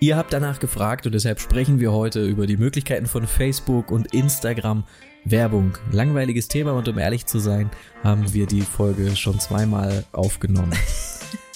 Ihr habt danach gefragt und deshalb sprechen wir heute über die Möglichkeiten von Facebook und Instagram Werbung. Langweiliges Thema und um ehrlich zu sein, haben wir die Folge schon zweimal aufgenommen.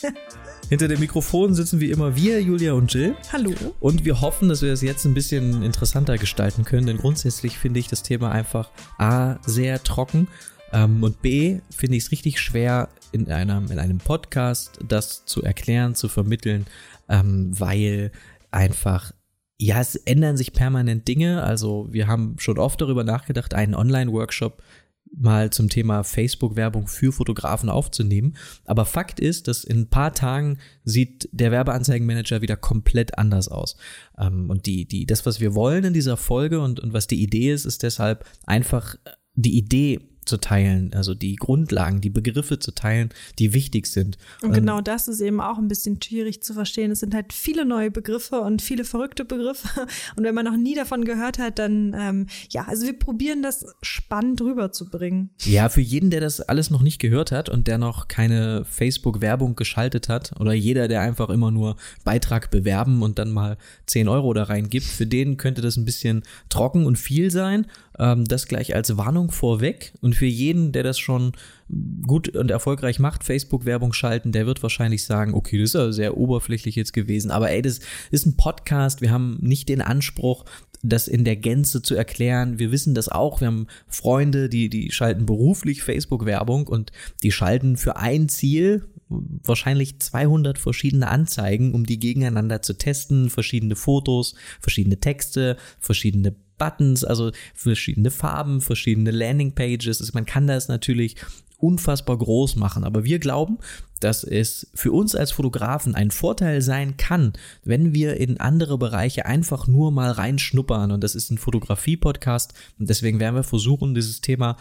Hinter dem Mikrofon sitzen wie immer wir, Julia und Jill. Hallo. Und wir hoffen, dass wir es jetzt ein bisschen interessanter gestalten können, denn grundsätzlich finde ich das Thema einfach A, sehr trocken ähm, und B, finde ich es richtig schwer, in einem, in einem Podcast das zu erklären, zu vermitteln, ähm, weil einfach ja, es ändern sich permanent Dinge. Also wir haben schon oft darüber nachgedacht, einen Online-Workshop mal zum Thema Facebook-Werbung für Fotografen aufzunehmen. Aber Fakt ist, dass in ein paar Tagen sieht der Werbeanzeigenmanager wieder komplett anders aus. Ähm, und die, die, das, was wir wollen in dieser Folge und, und was die Idee ist, ist deshalb einfach die Idee zu teilen, also die Grundlagen, die Begriffe zu teilen, die wichtig sind. Und genau das ist eben auch ein bisschen schwierig zu verstehen. Es sind halt viele neue Begriffe und viele verrückte Begriffe. Und wenn man noch nie davon gehört hat, dann ähm, ja, also wir probieren das spannend rüberzubringen. Ja, für jeden, der das alles noch nicht gehört hat und der noch keine Facebook-Werbung geschaltet hat oder jeder, der einfach immer nur Beitrag bewerben und dann mal 10 Euro da reingibt, für den könnte das ein bisschen trocken und viel sein. Ähm, das gleich als Warnung vorweg. Und für jeden, der das schon gut und erfolgreich macht, Facebook-Werbung schalten, der wird wahrscheinlich sagen, okay, das ist ja sehr oberflächlich jetzt gewesen. Aber ey, das ist ein Podcast. Wir haben nicht den Anspruch, das in der Gänze zu erklären. Wir wissen das auch. Wir haben Freunde, die, die schalten beruflich Facebook-Werbung und die schalten für ein Ziel wahrscheinlich 200 verschiedene Anzeigen, um die gegeneinander zu testen, verschiedene Fotos, verschiedene Texte, verschiedene Buttons, also verschiedene Farben, verschiedene Landingpages. Also man kann das natürlich unfassbar groß machen. Aber wir glauben, dass es für uns als Fotografen ein Vorteil sein kann, wenn wir in andere Bereiche einfach nur mal reinschnuppern. Und das ist ein Fotografie-Podcast. Und deswegen werden wir versuchen, dieses Thema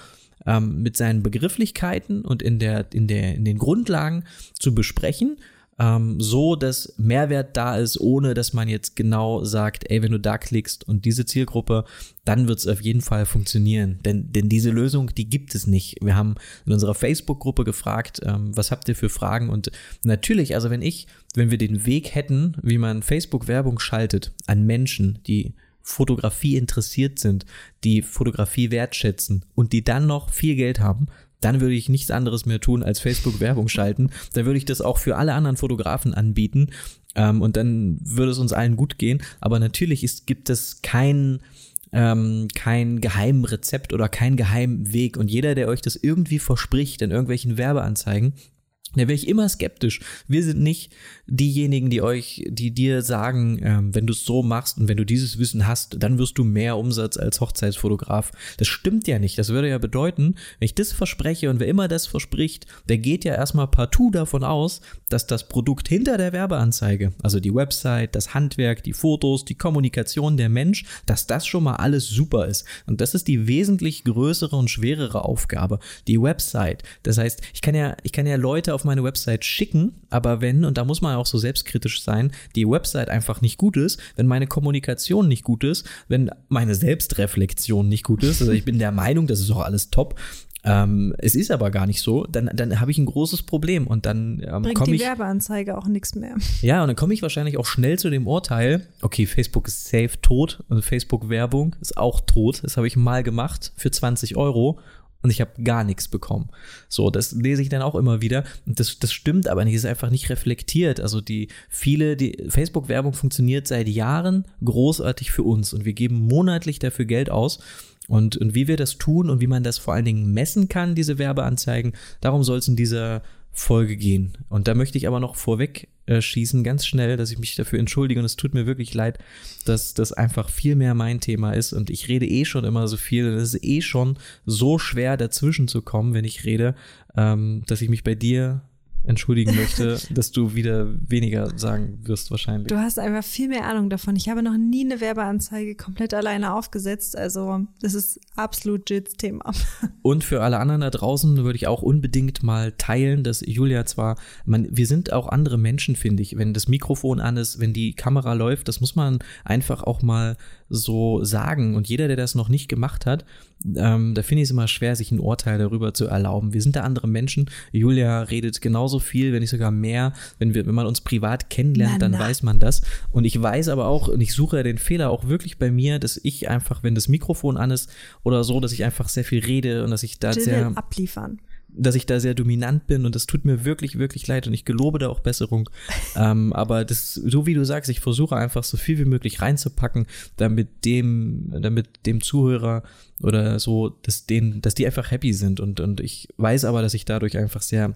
ähm, mit seinen Begrifflichkeiten und in, der, in, der, in den Grundlagen zu besprechen ähm, so, dass Mehrwert da ist, ohne dass man jetzt genau sagt, ey, wenn du da klickst und diese Zielgruppe, dann wird es auf jeden Fall funktionieren. Denn, denn diese Lösung, die gibt es nicht. Wir haben in unserer Facebook-Gruppe gefragt, ähm, was habt ihr für Fragen? Und natürlich, also wenn ich, wenn wir den Weg hätten, wie man Facebook-Werbung schaltet an Menschen, die Fotografie interessiert sind, die Fotografie wertschätzen und die dann noch viel Geld haben, dann würde ich nichts anderes mehr tun, als Facebook-Werbung schalten. Dann würde ich das auch für alle anderen Fotografen anbieten. Ähm, und dann würde es uns allen gut gehen. Aber natürlich ist, gibt es kein, ähm, kein geheimen Rezept oder kein geheimen Weg. Und jeder, der euch das irgendwie verspricht in irgendwelchen Werbeanzeigen, da wäre ich immer skeptisch. Wir sind nicht diejenigen, die euch, die dir sagen, ähm, wenn du es so machst und wenn du dieses Wissen hast, dann wirst du mehr Umsatz als Hochzeitsfotograf. Das stimmt ja nicht. Das würde ja bedeuten, wenn ich das verspreche und wer immer das verspricht, der geht ja erstmal partout davon aus, dass das Produkt hinter der Werbeanzeige, also die Website, das Handwerk, die Fotos, die Kommunikation der Mensch, dass das schon mal alles super ist. Und das ist die wesentlich größere und schwerere Aufgabe. Die Website. Das heißt, ich kann ja, ich kann ja Leute auf auf meine Website schicken, aber wenn, und da muss man auch so selbstkritisch sein, die Website einfach nicht gut ist, wenn meine Kommunikation nicht gut ist, wenn meine Selbstreflexion nicht gut ist, also ich bin der Meinung, das ist auch alles top, ähm, es ist aber gar nicht so, dann, dann habe ich ein großes Problem und dann ähm, komme ich. die Werbeanzeige auch nichts mehr. Ja, und dann komme ich wahrscheinlich auch schnell zu dem Urteil, okay, Facebook ist safe tot und Facebook-Werbung ist auch tot. Das habe ich mal gemacht für 20 Euro und ich habe gar nichts bekommen. So, das lese ich dann auch immer wieder. Und das, das stimmt aber nicht, ist einfach nicht reflektiert. Also die viele, die Facebook-Werbung funktioniert seit Jahren großartig für uns und wir geben monatlich dafür Geld aus. Und, und wie wir das tun und wie man das vor allen Dingen messen kann, diese Werbeanzeigen, darum soll es in dieser Folge gehen. Und da möchte ich aber noch vorweg äh, schießen, ganz schnell, dass ich mich dafür entschuldige und es tut mir wirklich leid, dass das einfach viel mehr mein Thema ist und ich rede eh schon immer so viel und es ist eh schon so schwer dazwischen zu kommen, wenn ich rede, ähm, dass ich mich bei dir entschuldigen möchte, dass du wieder weniger sagen wirst wahrscheinlich. Du hast einfach viel mehr Ahnung davon. Ich habe noch nie eine Werbeanzeige komplett alleine aufgesetzt. Also das ist absolut Jits Thema. Und für alle anderen da draußen würde ich auch unbedingt mal teilen, dass Julia zwar, man, wir sind auch andere Menschen, finde ich. Wenn das Mikrofon an ist, wenn die Kamera läuft, das muss man einfach auch mal so sagen. Und jeder, der das noch nicht gemacht hat, ähm, da finde ich es immer schwer, sich ein Urteil darüber zu erlauben. Wir sind da andere Menschen. Julia redet genauso viel, wenn nicht sogar mehr. Wenn wir, wenn man uns privat kennenlernt, na, dann na. weiß man das. Und ich weiß aber auch, und ich suche den Fehler auch wirklich bei mir, dass ich einfach, wenn das Mikrofon an ist oder so, dass ich einfach sehr viel rede und dass ich da Jill sehr abliefern dass ich da sehr dominant bin und das tut mir wirklich, wirklich leid und ich gelobe da auch Besserung. ähm, aber das, so wie du sagst, ich versuche einfach so viel wie möglich reinzupacken, damit dem, damit dem Zuhörer oder so, dass denen, dass die einfach happy sind und, und ich weiß aber, dass ich dadurch einfach sehr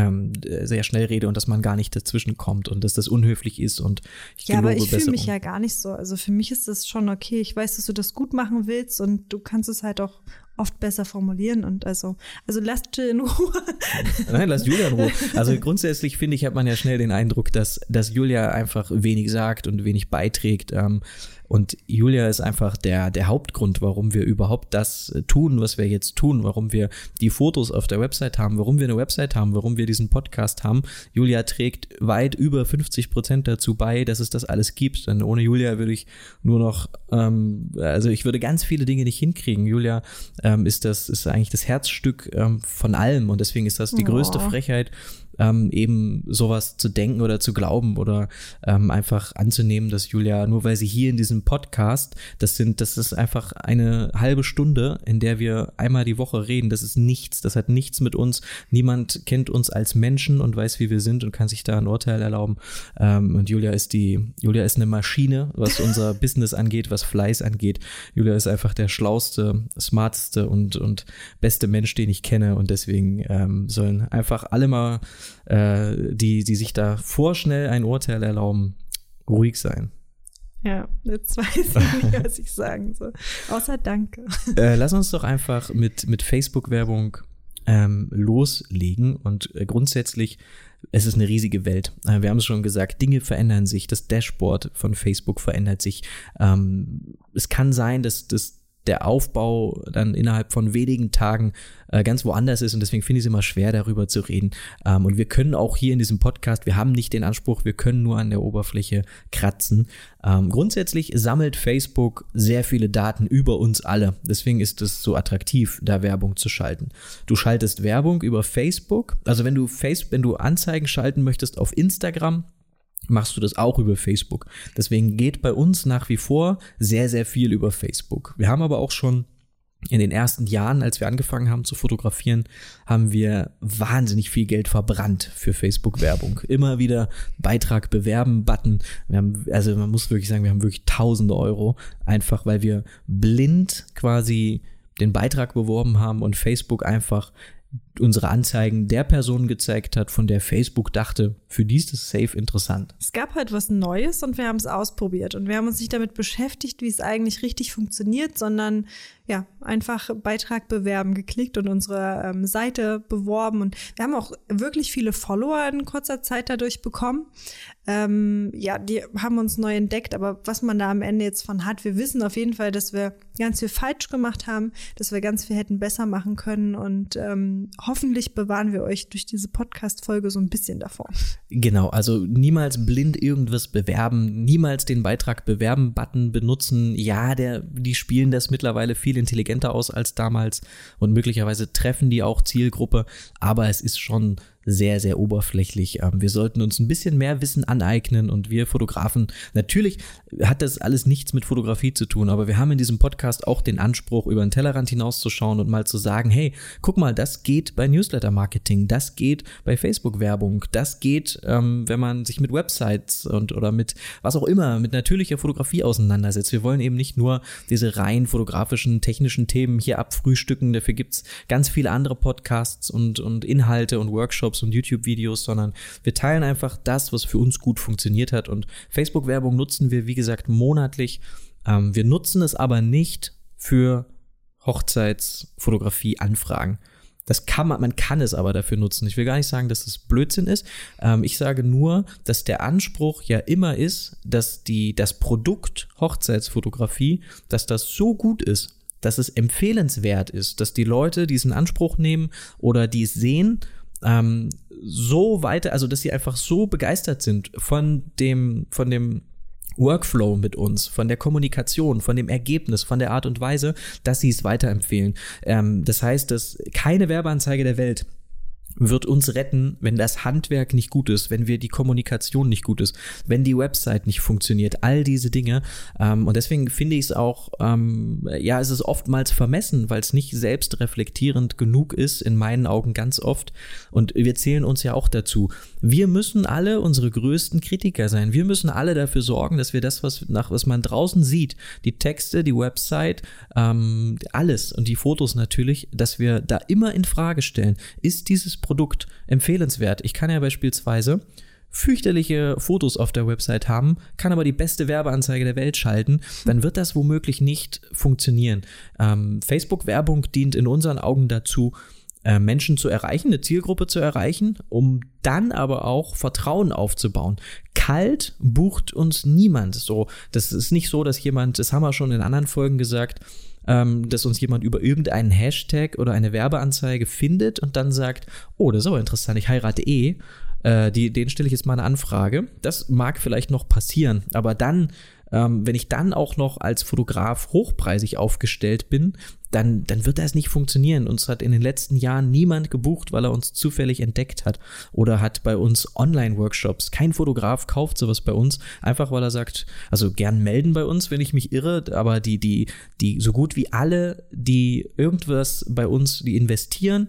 ähm, sehr schnell rede und dass man gar nicht dazwischen kommt und dass das unhöflich ist und ich Ja, aber ich fühle mich ja gar nicht so. Also für mich ist das schon okay. Ich weiß, dass du das gut machen willst und du kannst es halt auch oft besser formulieren und also, also lasst Jill in Ruhe. Nein, lasst Julia in Ruhe. Also grundsätzlich finde ich, hat man ja schnell den Eindruck, dass, dass Julia einfach wenig sagt und wenig beiträgt. Ähm, und Julia ist einfach der, der Hauptgrund, warum wir überhaupt das tun, was wir jetzt tun, warum wir die Fotos auf der Website haben, warum wir eine Website haben, warum wir diesen Podcast haben. Julia trägt weit über 50 Prozent dazu bei, dass es das alles gibt. Denn ohne Julia würde ich nur noch, ähm, also ich würde ganz viele Dinge nicht hinkriegen. Julia ähm, ist das, ist eigentlich das Herzstück ähm, von allem und deswegen ist das die größte. Frechheit, ähm, eben sowas zu denken oder zu glauben oder ähm, einfach anzunehmen, dass Julia, nur weil sie hier in diesem Podcast, das sind, das ist einfach eine halbe Stunde, in der wir einmal die Woche reden. Das ist nichts, das hat nichts mit uns. Niemand kennt uns als Menschen und weiß, wie wir sind und kann sich da ein Urteil erlauben. Ähm, und Julia ist die, Julia ist eine Maschine, was unser Business angeht, was Fleiß angeht. Julia ist einfach der schlauste, smarteste und, und beste Mensch, den ich kenne und deswegen ähm, sollen einfach alle mal äh, die, die sich da vorschnell ein Urteil erlauben, ruhig sein. Ja, jetzt weiß ich nicht, was ich sagen soll. Außer Danke. Äh, lass uns doch einfach mit, mit Facebook-Werbung ähm, loslegen und äh, grundsätzlich es ist eine riesige Welt. Äh, wir haben es schon gesagt, Dinge verändern sich, das Dashboard von Facebook verändert sich. Ähm, es kann sein, dass, dass der Aufbau dann innerhalb von wenigen Tagen äh, ganz woanders ist und deswegen finde ich es immer schwer, darüber zu reden. Ähm, und wir können auch hier in diesem Podcast, wir haben nicht den Anspruch, wir können nur an der Oberfläche kratzen. Ähm, grundsätzlich sammelt Facebook sehr viele Daten über uns alle. Deswegen ist es so attraktiv, da Werbung zu schalten. Du schaltest Werbung über Facebook, also wenn du Facebook, wenn du Anzeigen schalten möchtest auf Instagram, machst du das auch über Facebook. Deswegen geht bei uns nach wie vor sehr, sehr viel über Facebook. Wir haben aber auch schon in den ersten Jahren, als wir angefangen haben zu fotografieren, haben wir wahnsinnig viel Geld verbrannt für Facebook-Werbung. Immer wieder Beitrag bewerben, Button. Haben, also man muss wirklich sagen, wir haben wirklich tausende Euro, einfach weil wir blind quasi den Beitrag beworben haben und Facebook einfach unsere Anzeigen der Person gezeigt hat, von der Facebook dachte, für die ist es safe interessant. Es gab halt was Neues und wir haben es ausprobiert und wir haben uns nicht damit beschäftigt, wie es eigentlich richtig funktioniert, sondern ja, einfach Beitrag bewerben geklickt und unsere ähm, Seite beworben und wir haben auch wirklich viele Follower in kurzer Zeit dadurch bekommen. Ähm, ja, die haben uns neu entdeckt, aber was man da am Ende jetzt von hat, wir wissen auf jeden Fall, dass wir ganz viel falsch gemacht haben, dass wir ganz viel hätten besser machen können und ähm, hoffentlich bewahren wir euch durch diese Podcast-Folge so ein bisschen davor. Genau, also niemals blind irgendwas bewerben, niemals den Beitrag bewerben-Button benutzen. Ja, der, die spielen das mittlerweile viel intelligenter aus als damals und möglicherweise treffen die auch Zielgruppe, aber es ist schon sehr, sehr oberflächlich. Ähm, wir sollten uns ein bisschen mehr Wissen aneignen und wir Fotografen, natürlich hat das alles nichts mit Fotografie zu tun, aber wir haben in diesem Podcast auch den Anspruch, über den Tellerrand hinauszuschauen und mal zu sagen, hey, guck mal, das geht bei Newsletter-Marketing, das geht bei Facebook-Werbung, das geht, ähm, wenn man sich mit Websites und oder mit was auch immer, mit natürlicher Fotografie auseinandersetzt. Wir wollen eben nicht nur diese rein fotografischen, technischen Themen hier abfrühstücken, dafür gibt's ganz viele andere Podcasts und, und Inhalte und Workshops und YouTube-Videos, sondern wir teilen einfach das, was für uns gut funktioniert hat. Und Facebook-Werbung nutzen wir, wie gesagt, monatlich. Ähm, wir nutzen es aber nicht für Hochzeitsfotografie-Anfragen. Das kann man, man kann es aber dafür nutzen. Ich will gar nicht sagen, dass das Blödsinn ist. Ähm, ich sage nur, dass der Anspruch ja immer ist, dass die, das Produkt Hochzeitsfotografie, dass das so gut ist, dass es empfehlenswert ist, dass die Leute diesen Anspruch nehmen oder die sehen ähm, so weiter, also dass sie einfach so begeistert sind von dem, von dem Workflow mit uns, von der Kommunikation, von dem Ergebnis, von der Art und Weise, dass sie es weiterempfehlen. Ähm, das heißt, dass keine Werbeanzeige der Welt wird uns retten, wenn das Handwerk nicht gut ist, wenn wir die Kommunikation nicht gut ist, wenn die Website nicht funktioniert, all diese Dinge. Ähm, und deswegen finde ich es auch, ähm, ja, es ist oftmals vermessen, weil es nicht selbstreflektierend genug ist, in meinen Augen ganz oft. Und wir zählen uns ja auch dazu. Wir müssen alle unsere größten Kritiker sein. Wir müssen alle dafür sorgen, dass wir das, was nach was man draußen sieht, die Texte, die Website, ähm, alles und die Fotos natürlich, dass wir da immer in Frage stellen. Ist dieses Produkt empfehlenswert? Ich kann ja beispielsweise fürchterliche Fotos auf der Website haben, kann aber die beste Werbeanzeige der Welt schalten, dann wird das womöglich nicht funktionieren. Ähm, Facebook-Werbung dient in unseren Augen dazu, Menschen zu erreichen, eine Zielgruppe zu erreichen, um dann aber auch Vertrauen aufzubauen. Kalt bucht uns niemand. So, das ist nicht so, dass jemand, das haben wir schon in anderen Folgen gesagt, ähm, dass uns jemand über irgendeinen Hashtag oder eine Werbeanzeige findet und dann sagt, oh, das ist aber interessant, ich heirate eh. Äh, die, den stelle ich jetzt mal eine Anfrage. Das mag vielleicht noch passieren, aber dann ähm, wenn ich dann auch noch als Fotograf hochpreisig aufgestellt bin, dann, dann wird das nicht funktionieren. Uns hat in den letzten Jahren niemand gebucht, weil er uns zufällig entdeckt hat oder hat bei uns Online-Workshops. Kein Fotograf kauft sowas bei uns, einfach weil er sagt, also gern melden bei uns, wenn ich mich irre, aber die, die, die so gut wie alle, die irgendwas bei uns, die investieren,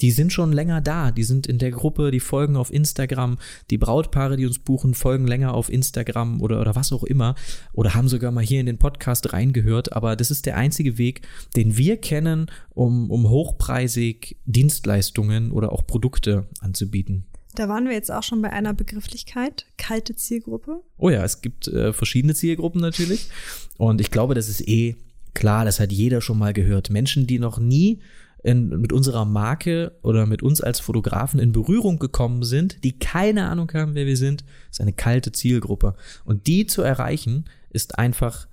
die sind schon länger da, die sind in der Gruppe, die folgen auf Instagram, die Brautpaare, die uns buchen, folgen länger auf Instagram oder, oder was auch immer oder haben sogar mal hier in den Podcast reingehört, aber das ist der einzige Weg, den wir kennen, um, um hochpreisig Dienstleistungen oder auch Produkte anzubieten. Da waren wir jetzt auch schon bei einer Begrifflichkeit, kalte Zielgruppe. Oh ja, es gibt äh, verschiedene Zielgruppen natürlich und ich glaube, das ist eh klar, das hat jeder schon mal gehört. Menschen, die noch nie in, mit unserer Marke oder mit uns als Fotografen in Berührung gekommen sind, die keine Ahnung haben, wer wir sind, ist eine kalte Zielgruppe. Und die zu erreichen, ist einfach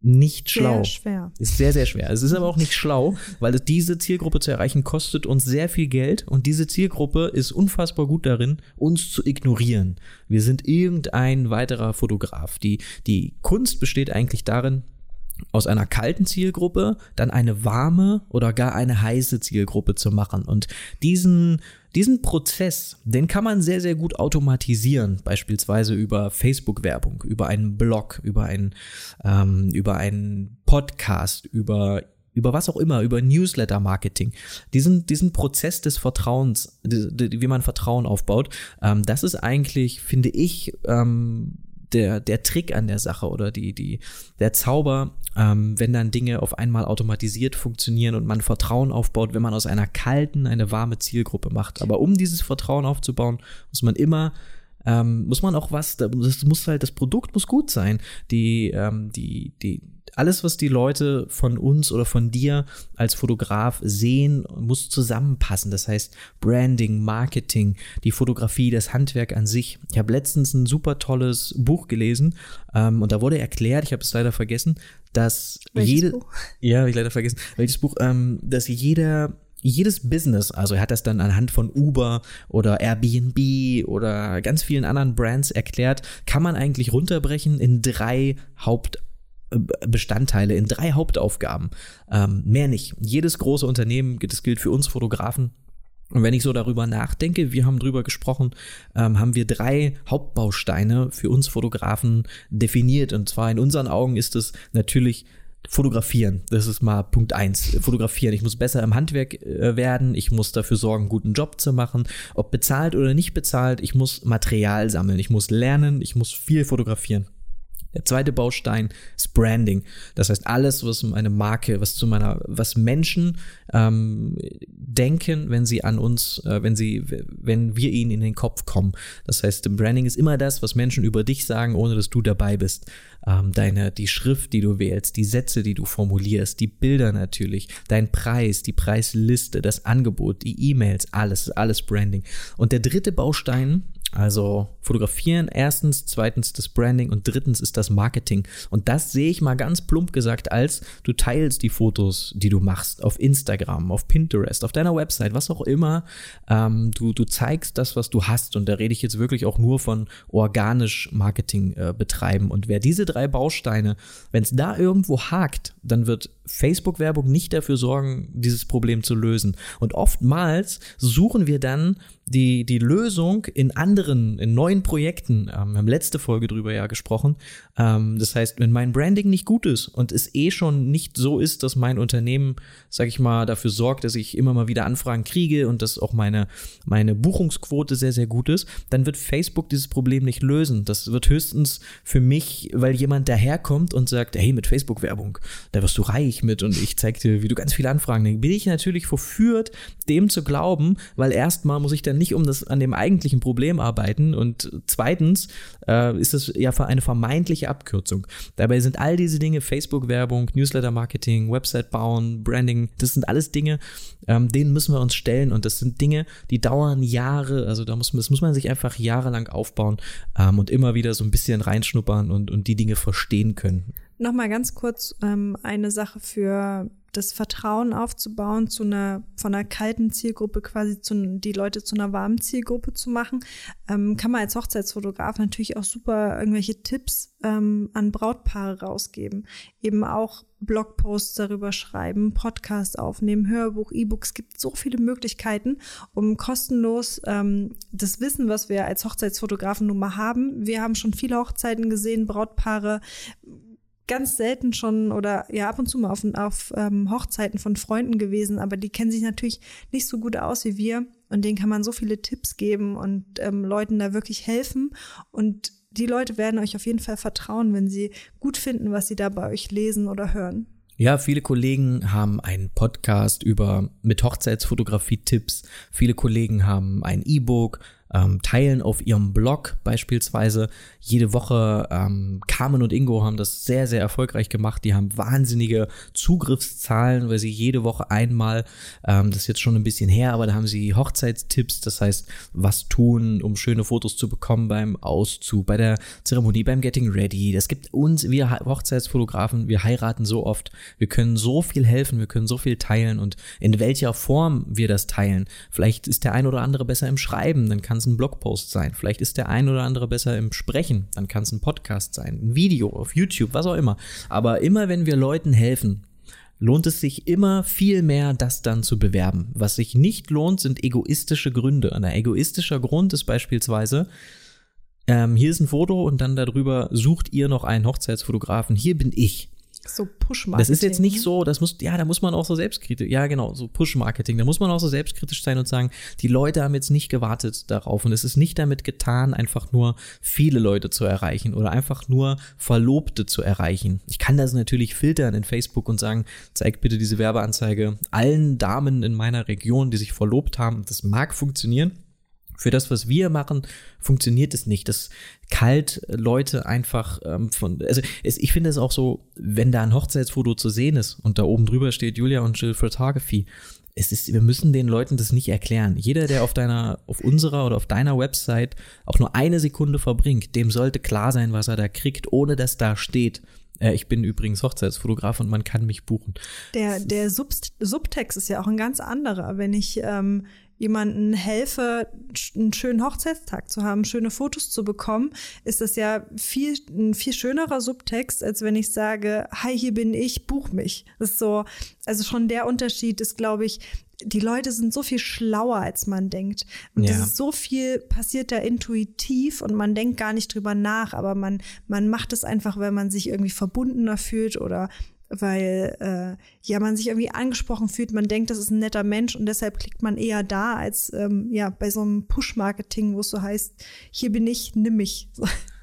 nicht schlau. Sehr schwer. Ist sehr, sehr schwer. Es ist aber auch nicht schlau, weil diese Zielgruppe zu erreichen kostet uns sehr viel Geld und diese Zielgruppe ist unfassbar gut darin, uns zu ignorieren. Wir sind irgendein weiterer Fotograf. Die, die Kunst besteht eigentlich darin, aus einer kalten Zielgruppe dann eine warme oder gar eine heiße Zielgruppe zu machen. Und diesen, diesen Prozess, den kann man sehr, sehr gut automatisieren, beispielsweise über Facebook-Werbung, über einen Blog, über einen, ähm, über einen Podcast, über über was auch immer, über Newsletter-Marketing. Diesen, diesen Prozess des Vertrauens, wie man Vertrauen aufbaut, ähm, das ist eigentlich, finde ich, ähm, der, der Trick an der Sache oder die, die, der Zauber, ähm, wenn dann Dinge auf einmal automatisiert funktionieren und man Vertrauen aufbaut, wenn man aus einer kalten eine warme Zielgruppe macht. Aber um dieses Vertrauen aufzubauen, muss man immer ähm, muss man auch was, das muss halt, das Produkt muss gut sein. Die, ähm, die, die, alles, was die Leute von uns oder von dir als Fotograf sehen, muss zusammenpassen. Das heißt Branding, Marketing, die Fotografie, das Handwerk an sich. Ich habe letztens ein super tolles Buch gelesen ähm, und da wurde erklärt, ich habe es leider vergessen, dass Welches jede, Buch? ja, hab ich leider vergessen, welches Buch, ähm, dass jeder jedes Business, also er hat das dann anhand von Uber oder Airbnb oder ganz vielen anderen Brands erklärt, kann man eigentlich runterbrechen in drei Hauptbestandteile, in drei Hauptaufgaben. Ähm, mehr nicht. Jedes große Unternehmen, das gilt für uns Fotografen, und wenn ich so darüber nachdenke, wir haben drüber gesprochen, ähm, haben wir drei Hauptbausteine für uns Fotografen definiert. Und zwar in unseren Augen ist es natürlich Fotografieren, das ist mal Punkt eins. Fotografieren. Ich muss besser im Handwerk äh, werden. Ich muss dafür sorgen, einen guten Job zu machen. Ob bezahlt oder nicht bezahlt. Ich muss Material sammeln. Ich muss lernen. Ich muss viel fotografieren. Der zweite Baustein ist Branding. Das heißt, alles, was meine Marke, was zu meiner, was Menschen ähm, denken, wenn sie an uns, äh, wenn sie, wenn wir ihnen in den Kopf kommen. Das heißt, Branding ist immer das, was Menschen über dich sagen, ohne dass du dabei bist. Ähm, deine, die Schrift, die du wählst, die Sätze, die du formulierst, die Bilder natürlich, dein Preis, die Preisliste, das Angebot, die E-Mails, alles, alles Branding. Und der dritte Baustein also fotografieren erstens, zweitens das Branding und drittens ist das Marketing. Und das sehe ich mal ganz plump gesagt als du teilst die Fotos, die du machst auf Instagram, auf Pinterest, auf deiner Website, was auch immer. Ähm, du, du zeigst das, was du hast. Und da rede ich jetzt wirklich auch nur von organisch Marketing äh, betreiben. Und wer diese drei Bausteine, wenn es da irgendwo hakt, dann wird Facebook-Werbung nicht dafür sorgen, dieses Problem zu lösen. Und oftmals suchen wir dann die, die Lösung in anderen, in neuen Projekten. Ähm, wir haben letzte Folge drüber ja gesprochen. Ähm, das heißt, wenn mein Branding nicht gut ist und es eh schon nicht so ist, dass mein Unternehmen, sag ich mal, dafür sorgt, dass ich immer mal wieder Anfragen kriege und dass auch meine, meine Buchungsquote sehr, sehr gut ist, dann wird Facebook dieses Problem nicht lösen. Das wird höchstens für mich, weil jemand daherkommt und sagt, hey, mit Facebook-Werbung, da wirst du reich mit und ich zeig dir, wie du ganz viele Anfragen, dann bin ich natürlich verführt, dem zu glauben, weil erstmal muss ich dann nicht um das an dem eigentlichen Problem arbeiten und zweitens äh, ist es ja eine vermeintliche Abkürzung. Dabei sind all diese Dinge Facebook-Werbung, Newsletter-Marketing, Website bauen, Branding, das sind alles Dinge, ähm, denen müssen wir uns stellen und das sind Dinge, die dauern Jahre, also da muss, das muss man sich einfach jahrelang aufbauen ähm, und immer wieder so ein bisschen reinschnuppern und, und die Dinge verstehen können. Nochmal ganz kurz ähm, eine Sache für das Vertrauen aufzubauen, zu einer, von einer kalten Zielgruppe quasi zu, die Leute zu einer warmen Zielgruppe zu machen, ähm, kann man als Hochzeitsfotograf natürlich auch super irgendwelche Tipps ähm, an Brautpaare rausgeben. Eben auch Blogposts darüber schreiben, Podcast aufnehmen, Hörbuch, E-Books, gibt so viele Möglichkeiten, um kostenlos ähm, das Wissen, was wir als Hochzeitsfotografen nun mal haben. Wir haben schon viele Hochzeiten gesehen, Brautpaare ganz selten schon oder ja ab und zu mal auf, auf ähm, Hochzeiten von Freunden gewesen, aber die kennen sich natürlich nicht so gut aus wie wir und denen kann man so viele Tipps geben und ähm, Leuten da wirklich helfen und die Leute werden euch auf jeden Fall vertrauen, wenn sie gut finden, was sie da bei euch lesen oder hören. Ja, viele Kollegen haben einen Podcast über mit Hochzeitsfotografie-Tipps. Viele Kollegen haben ein E-Book, ähm, teilen auf ihrem Blog beispielsweise. Jede Woche ähm, Carmen und Ingo haben das sehr, sehr erfolgreich gemacht. Die haben wahnsinnige Zugriffszahlen, weil sie jede Woche einmal, ähm, das ist jetzt schon ein bisschen her, aber da haben sie Hochzeitstipps, das heißt, was tun, um schöne Fotos zu bekommen beim Auszug, bei der Zeremonie, beim Getting Ready. Das gibt uns, wir Hochzeitsfotografen, wir heiraten so oft. Wir können so viel helfen, wir können so viel teilen und in welcher Form wir das teilen. Vielleicht ist der ein oder andere besser im Schreiben, dann kann kann es ein Blogpost sein. Vielleicht ist der ein oder andere besser im Sprechen. Dann kann es ein Podcast sein, ein Video auf YouTube, was auch immer. Aber immer wenn wir Leuten helfen, lohnt es sich immer viel mehr, das dann zu bewerben. Was sich nicht lohnt, sind egoistische Gründe. Ein egoistischer Grund ist beispielsweise, ähm, hier ist ein Foto und dann darüber sucht ihr noch einen Hochzeitsfotografen. Hier bin ich. So Push-Marketing. Das ist jetzt nicht so, das muss, ja, da muss man auch so selbstkritisch, ja genau, so Push-Marketing, da muss man auch so selbstkritisch sein und sagen, die Leute haben jetzt nicht gewartet darauf und es ist nicht damit getan, einfach nur viele Leute zu erreichen oder einfach nur Verlobte zu erreichen. Ich kann das natürlich filtern in Facebook und sagen, zeig bitte diese Werbeanzeige allen Damen in meiner Region, die sich verlobt haben. Das mag funktionieren. Für das, was wir machen, funktioniert es nicht. Das kalt Leute einfach ähm, von. Also es, ich finde es auch so, wenn da ein Hochzeitsfoto zu sehen ist und da oben drüber steht Julia und Jill Photography. Es ist, wir müssen den Leuten das nicht erklären. Jeder, der auf deiner, auf unserer oder auf deiner Website auch nur eine Sekunde verbringt, dem sollte klar sein, was er da kriegt, ohne dass da steht. Äh, ich bin übrigens Hochzeitsfotograf und man kann mich buchen. Der, der Subtext ist ja auch ein ganz anderer. Wenn ich ähm, jemanden helfe, einen schönen Hochzeitstag zu haben, schöne Fotos zu bekommen, ist das ja viel, ein viel schönerer Subtext, als wenn ich sage, hi, hier bin ich, buch mich. Das ist so, also schon der Unterschied ist, glaube ich, die Leute sind so viel schlauer, als man denkt. Und ja. so viel passiert da intuitiv und man denkt gar nicht drüber nach, aber man, man macht es einfach, weil man sich irgendwie verbundener fühlt oder weil äh, ja man sich irgendwie angesprochen fühlt, man denkt, das ist ein netter Mensch und deshalb klickt man eher da als ähm, ja bei so einem Push-Marketing, wo es so heißt, hier bin ich, nimm mich.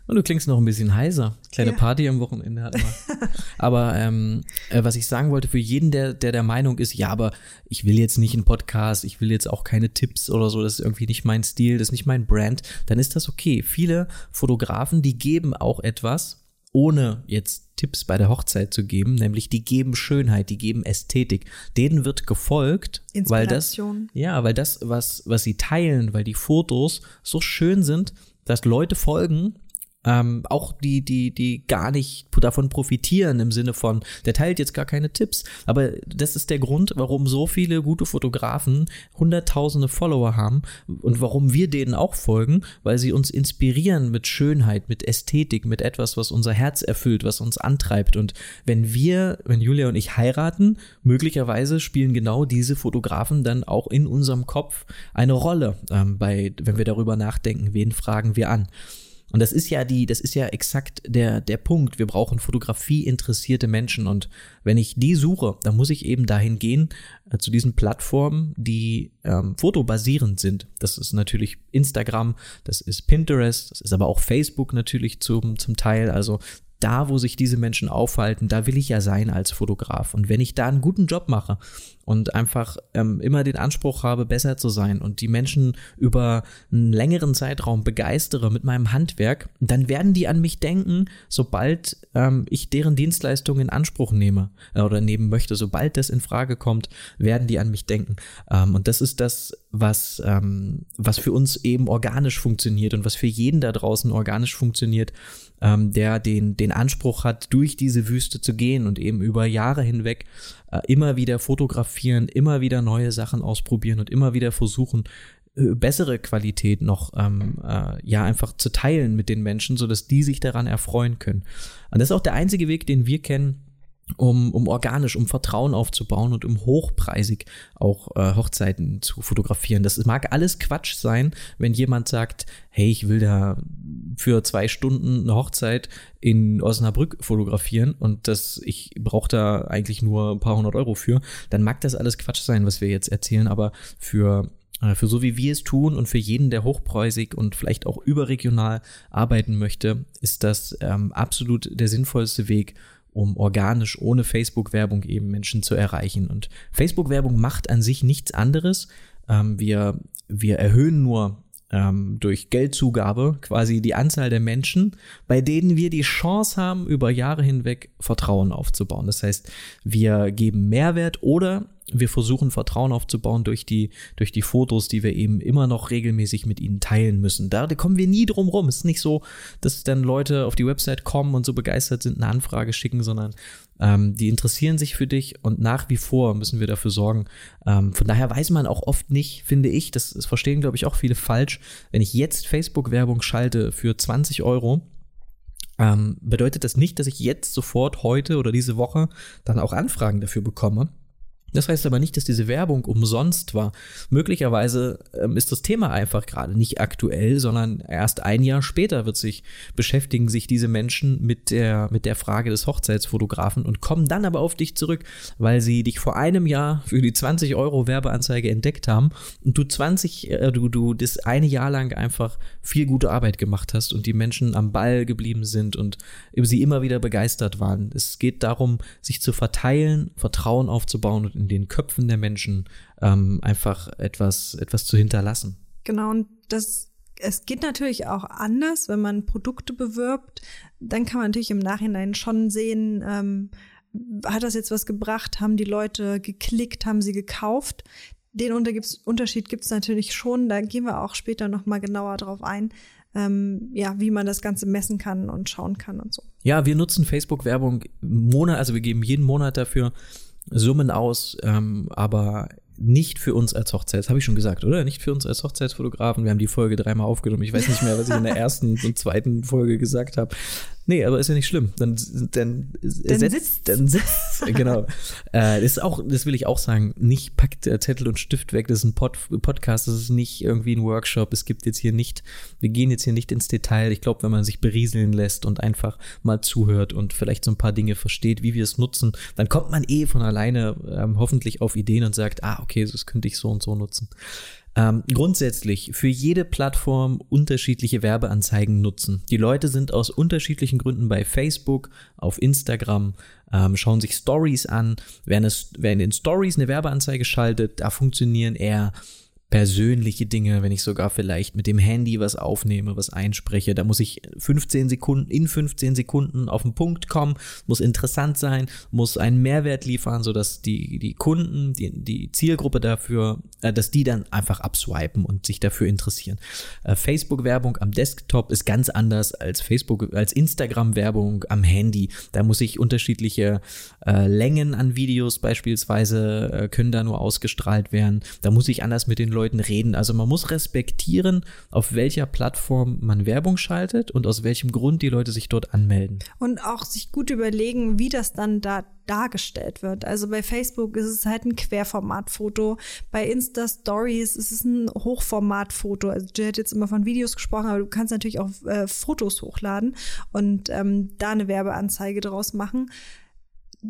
Und du klingst noch ein bisschen heiser. Kleine ja. Party am Wochenende hatten wir. aber ähm, äh, was ich sagen wollte, für jeden, der, der der Meinung ist, ja, aber ich will jetzt nicht einen Podcast, ich will jetzt auch keine Tipps oder so, das ist irgendwie nicht mein Stil, das ist nicht mein Brand, dann ist das okay. Viele Fotografen, die geben auch etwas, ohne jetzt Tipps bei der Hochzeit zu geben, nämlich die geben Schönheit, die geben Ästhetik. Denen wird gefolgt, weil das ja, weil das was was sie teilen, weil die Fotos so schön sind, dass Leute folgen ähm, auch die, die, die gar nicht davon profitieren im Sinne von, der teilt jetzt gar keine Tipps. Aber das ist der Grund, warum so viele gute Fotografen hunderttausende Follower haben und warum wir denen auch folgen, weil sie uns inspirieren mit Schönheit, mit Ästhetik, mit etwas, was unser Herz erfüllt, was uns antreibt. Und wenn wir, wenn Julia und ich heiraten, möglicherweise spielen genau diese Fotografen dann auch in unserem Kopf eine Rolle, ähm, bei, wenn wir darüber nachdenken, wen fragen wir an. Und das ist ja die, das ist ja exakt der, der Punkt. Wir brauchen Fotografie interessierte Menschen. Und wenn ich die suche, dann muss ich eben dahin gehen, äh, zu diesen Plattformen, die ähm, fotobasierend sind. Das ist natürlich Instagram, das ist Pinterest, das ist aber auch Facebook natürlich zum, zum Teil. Also da, wo sich diese Menschen aufhalten, da will ich ja sein als Fotograf. Und wenn ich da einen guten Job mache und einfach ähm, immer den Anspruch habe, besser zu sein und die Menschen über einen längeren Zeitraum begeistere mit meinem Handwerk, dann werden die an mich denken, sobald ähm, ich deren Dienstleistung in Anspruch nehme äh, oder nehmen möchte. Sobald das in Frage kommt, werden die an mich denken. Ähm, und das ist das, was, ähm, was für uns eben organisch funktioniert und was für jeden da draußen organisch funktioniert, ähm, der den, den Anspruch hat, durch diese Wüste zu gehen und eben über Jahre hinweg äh, immer wieder fotografieren, immer wieder neue Sachen ausprobieren und immer wieder versuchen, äh, bessere Qualität noch ähm, äh, ja einfach zu teilen mit den Menschen, sodass die sich daran erfreuen können. Und das ist auch der einzige Weg, den wir kennen, um, um organisch, um Vertrauen aufzubauen und um hochpreisig auch äh, Hochzeiten zu fotografieren. Das mag alles Quatsch sein, wenn jemand sagt, hey, ich will da für zwei Stunden eine Hochzeit in Osnabrück fotografieren und das, ich brauche da eigentlich nur ein paar hundert Euro für, dann mag das alles Quatsch sein, was wir jetzt erzählen, aber für äh, für so wie wir es tun und für jeden, der hochpreisig und vielleicht auch überregional arbeiten möchte, ist das ähm, absolut der sinnvollste Weg, um organisch ohne Facebook-Werbung eben Menschen zu erreichen. Und Facebook-Werbung macht an sich nichts anderes. Ähm, wir, wir erhöhen nur ähm, durch Geldzugabe quasi die Anzahl der Menschen, bei denen wir die Chance haben, über Jahre hinweg Vertrauen aufzubauen. Das heißt, wir geben Mehrwert oder wir versuchen Vertrauen aufzubauen durch die, durch die Fotos, die wir eben immer noch regelmäßig mit ihnen teilen müssen. Da, kommen wir nie drum rum. Es ist nicht so, dass dann Leute auf die Website kommen und so begeistert sind, eine Anfrage schicken, sondern ähm, die interessieren sich für dich und nach wie vor müssen wir dafür sorgen. Ähm, von daher weiß man auch oft nicht, finde ich, das, das verstehen, glaube ich, auch viele falsch, wenn ich jetzt Facebook-Werbung schalte für 20 Euro, ähm, bedeutet das nicht, dass ich jetzt sofort heute oder diese Woche dann auch Anfragen dafür bekomme. Das heißt aber nicht, dass diese Werbung umsonst war. Möglicherweise ähm, ist das Thema einfach gerade nicht aktuell, sondern erst ein Jahr später wird sich beschäftigen sich diese Menschen mit der mit der Frage des Hochzeitsfotografen und kommen dann aber auf dich zurück, weil sie dich vor einem Jahr für die 20 Euro Werbeanzeige entdeckt haben und du 20 äh, du du das eine Jahr lang einfach viel gute Arbeit gemacht hast und die Menschen am Ball geblieben sind und sie immer wieder begeistert waren. Es geht darum, sich zu verteilen, Vertrauen aufzubauen und in den Köpfen der Menschen ähm, einfach etwas, etwas zu hinterlassen. Genau, und das es geht natürlich auch anders, wenn man Produkte bewirbt. Dann kann man natürlich im Nachhinein schon sehen, ähm, hat das jetzt was gebracht? Haben die Leute geklickt? Haben sie gekauft? Den Unterschied gibt es natürlich schon. Da gehen wir auch später noch mal genauer drauf ein, ähm, ja, wie man das Ganze messen kann und schauen kann und so. Ja, wir nutzen Facebook-Werbung Monat, also wir geben jeden Monat dafür Summen aus, ähm, aber nicht für uns als Hochzeits, habe ich schon gesagt, oder? Nicht für uns als Hochzeitsfotografen. Wir haben die Folge dreimal aufgenommen. Ich weiß nicht mehr, was ich in der ersten und zweiten Folge gesagt habe. Nee, aber ist ja nicht schlimm. Dann, dann, dann setzt, sitzt. Dann sitzt, genau. äh, das ist auch, das will ich auch sagen, nicht packt äh, Zettel und Stift weg. Das ist ein Pod, Podcast, das ist nicht irgendwie ein Workshop. Es gibt jetzt hier nicht, wir gehen jetzt hier nicht ins Detail. Ich glaube, wenn man sich berieseln lässt und einfach mal zuhört und vielleicht so ein paar Dinge versteht, wie wir es nutzen, dann kommt man eh von alleine ähm, hoffentlich auf Ideen und sagt, ah, okay, das könnte ich so und so nutzen. Ähm, grundsätzlich für jede Plattform unterschiedliche Werbeanzeigen nutzen. Die Leute sind aus unterschiedlichen Gründen bei Facebook, auf Instagram, ähm, schauen sich Stories an. Wer, eine, wer in den Stories eine Werbeanzeige schaltet, da funktionieren eher persönliche Dinge, wenn ich sogar vielleicht mit dem Handy was aufnehme, was einspreche, da muss ich 15 Sekunden, in 15 Sekunden auf den Punkt kommen, muss interessant sein, muss einen Mehrwert liefern, sodass die, die Kunden, die, die Zielgruppe dafür, äh, dass die dann einfach abswipen und sich dafür interessieren. Äh, Facebook-Werbung am Desktop ist ganz anders als Facebook, als Instagram-Werbung am Handy. Da muss ich unterschiedliche äh, Längen an Videos beispielsweise äh, können da nur ausgestrahlt werden. Da muss ich anders mit den Leuten reden. Also man muss respektieren, auf welcher Plattform man Werbung schaltet und aus welchem Grund die Leute sich dort anmelden. Und auch sich gut überlegen, wie das dann da dargestellt wird. Also bei Facebook ist es halt ein Querformatfoto, bei Insta Stories ist es ein Hochformatfoto. Also Jill hat jetzt immer von Videos gesprochen, aber du kannst natürlich auch äh, Fotos hochladen und ähm, da eine Werbeanzeige draus machen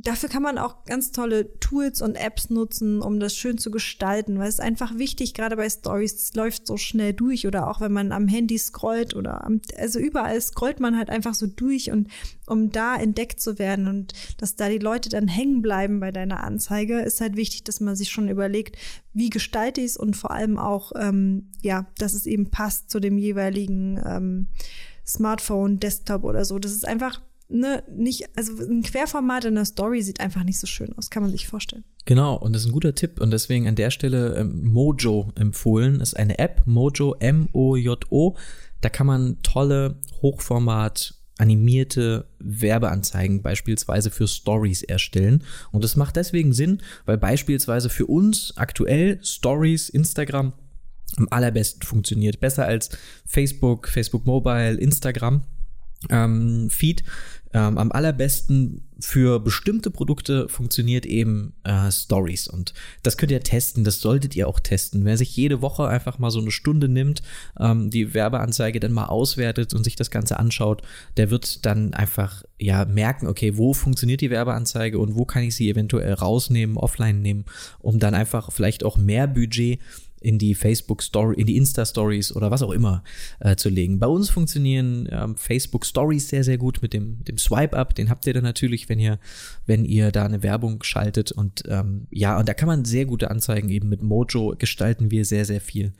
dafür kann man auch ganz tolle Tools und Apps nutzen, um das schön zu gestalten, weil es ist einfach wichtig, gerade bei Stories, es läuft so schnell durch oder auch wenn man am Handy scrollt oder am, also überall scrollt man halt einfach so durch und um da entdeckt zu werden und dass da die Leute dann hängen bleiben bei deiner Anzeige, ist halt wichtig, dass man sich schon überlegt, wie gestalte ich es und vor allem auch, ähm, ja, dass es eben passt zu dem jeweiligen ähm, Smartphone, Desktop oder so. Das ist einfach ne, nicht, also ein Querformat in der Story sieht einfach nicht so schön aus, kann man sich vorstellen. Genau, und das ist ein guter Tipp und deswegen an der Stelle ähm, Mojo empfohlen. Das ist eine App, Mojo, M-O-J-O. Da kann man tolle Hochformat animierte Werbeanzeigen beispielsweise für Stories erstellen. Und das macht deswegen Sinn, weil beispielsweise für uns aktuell Stories, Instagram am allerbesten funktioniert. Besser als Facebook, Facebook Mobile, Instagram ähm, Feed. Ähm, am allerbesten für bestimmte Produkte funktioniert eben äh, Stories und das könnt ihr testen, das solltet ihr auch testen. Wer sich jede Woche einfach mal so eine Stunde nimmt, ähm, die Werbeanzeige dann mal auswertet und sich das Ganze anschaut, der wird dann einfach ja merken, okay, wo funktioniert die Werbeanzeige und wo kann ich sie eventuell rausnehmen, offline nehmen, um dann einfach vielleicht auch mehr Budget in die Facebook Story, in die Insta Stories oder was auch immer äh, zu legen. Bei uns funktionieren ähm, Facebook Stories sehr, sehr gut mit dem, dem Swipe Up. Den habt ihr dann natürlich, wenn ihr, wenn ihr da eine Werbung schaltet und ähm, ja, und da kann man sehr gute Anzeigen eben mit Mojo gestalten wir sehr, sehr viel.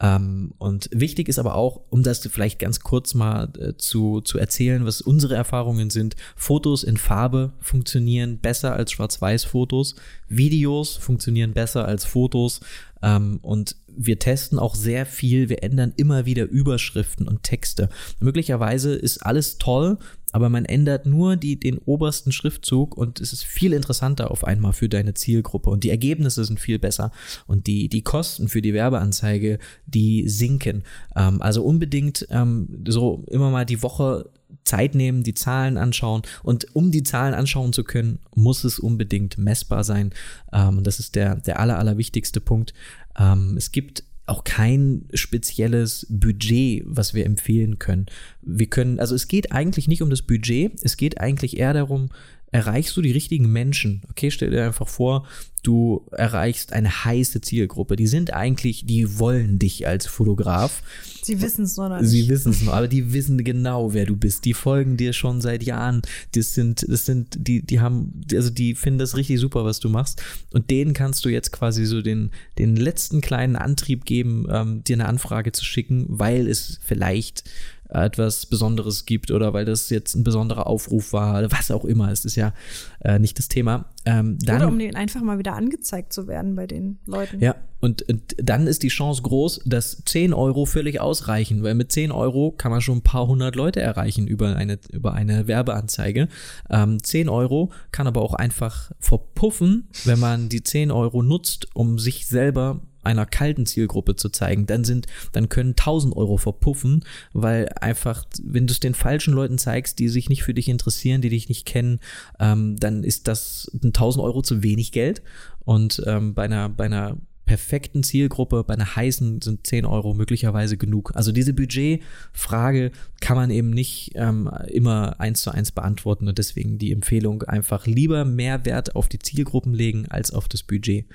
Ähm, und wichtig ist aber auch, um das vielleicht ganz kurz mal äh, zu, zu erzählen, was unsere Erfahrungen sind. Fotos in Farbe funktionieren besser als Schwarz-Weiß-Fotos. Videos funktionieren besser als Fotos. Ähm, und wir testen auch sehr viel, wir ändern immer wieder Überschriften und Texte. Möglicherweise ist alles toll, aber man ändert nur die, den obersten Schriftzug und es ist viel interessanter auf einmal für deine Zielgruppe und die Ergebnisse sind viel besser und die, die Kosten für die Werbeanzeige, die sinken. Ähm, also unbedingt ähm, so immer mal die Woche Zeit nehmen, die Zahlen anschauen und um die Zahlen anschauen zu können, muss es unbedingt messbar sein. Ähm, das ist der, der aller, aller wichtigste Punkt. Ähm, es gibt auch kein spezielles Budget, was wir empfehlen können. Wir können, also es geht eigentlich nicht um das Budget, es geht eigentlich eher darum, erreichst du die richtigen Menschen. Okay, stell dir einfach vor, du erreichst eine heiße Zielgruppe. Die sind eigentlich, die wollen dich als Fotograf. Sie wissen es noch nicht. Sie wissen es noch, aber die wissen genau, wer du bist. Die folgen dir schon seit Jahren. Das sind, das sind, die, die haben, also die finden das richtig super, was du machst. Und denen kannst du jetzt quasi so den, den letzten kleinen Antrieb geben, ähm, dir eine Anfrage zu schicken, weil es vielleicht etwas Besonderes gibt oder weil das jetzt ein besonderer Aufruf war oder was auch immer. Es ist ja äh, nicht das Thema. Ähm, dann, oder um den einfach mal wieder angezeigt zu werden bei den Leuten. Ja, und, und dann ist die Chance groß, dass 10 Euro völlig ausreichen, weil mit 10 Euro kann man schon ein paar hundert Leute erreichen über eine, über eine Werbeanzeige. Ähm, 10 Euro kann aber auch einfach verpuffen, wenn man die 10 Euro nutzt, um sich selber einer kalten Zielgruppe zu zeigen, dann sind, dann können 1000 Euro verpuffen, weil einfach, wenn du es den falschen Leuten zeigst, die sich nicht für dich interessieren, die dich nicht kennen, ähm, dann ist das 1000 Euro zu wenig Geld. Und ähm, bei einer, bei einer perfekten Zielgruppe, bei einer heißen sind 10 Euro möglicherweise genug. Also diese Budgetfrage kann man eben nicht ähm, immer eins zu eins beantworten und deswegen die Empfehlung einfach lieber mehr Wert auf die Zielgruppen legen als auf das Budget.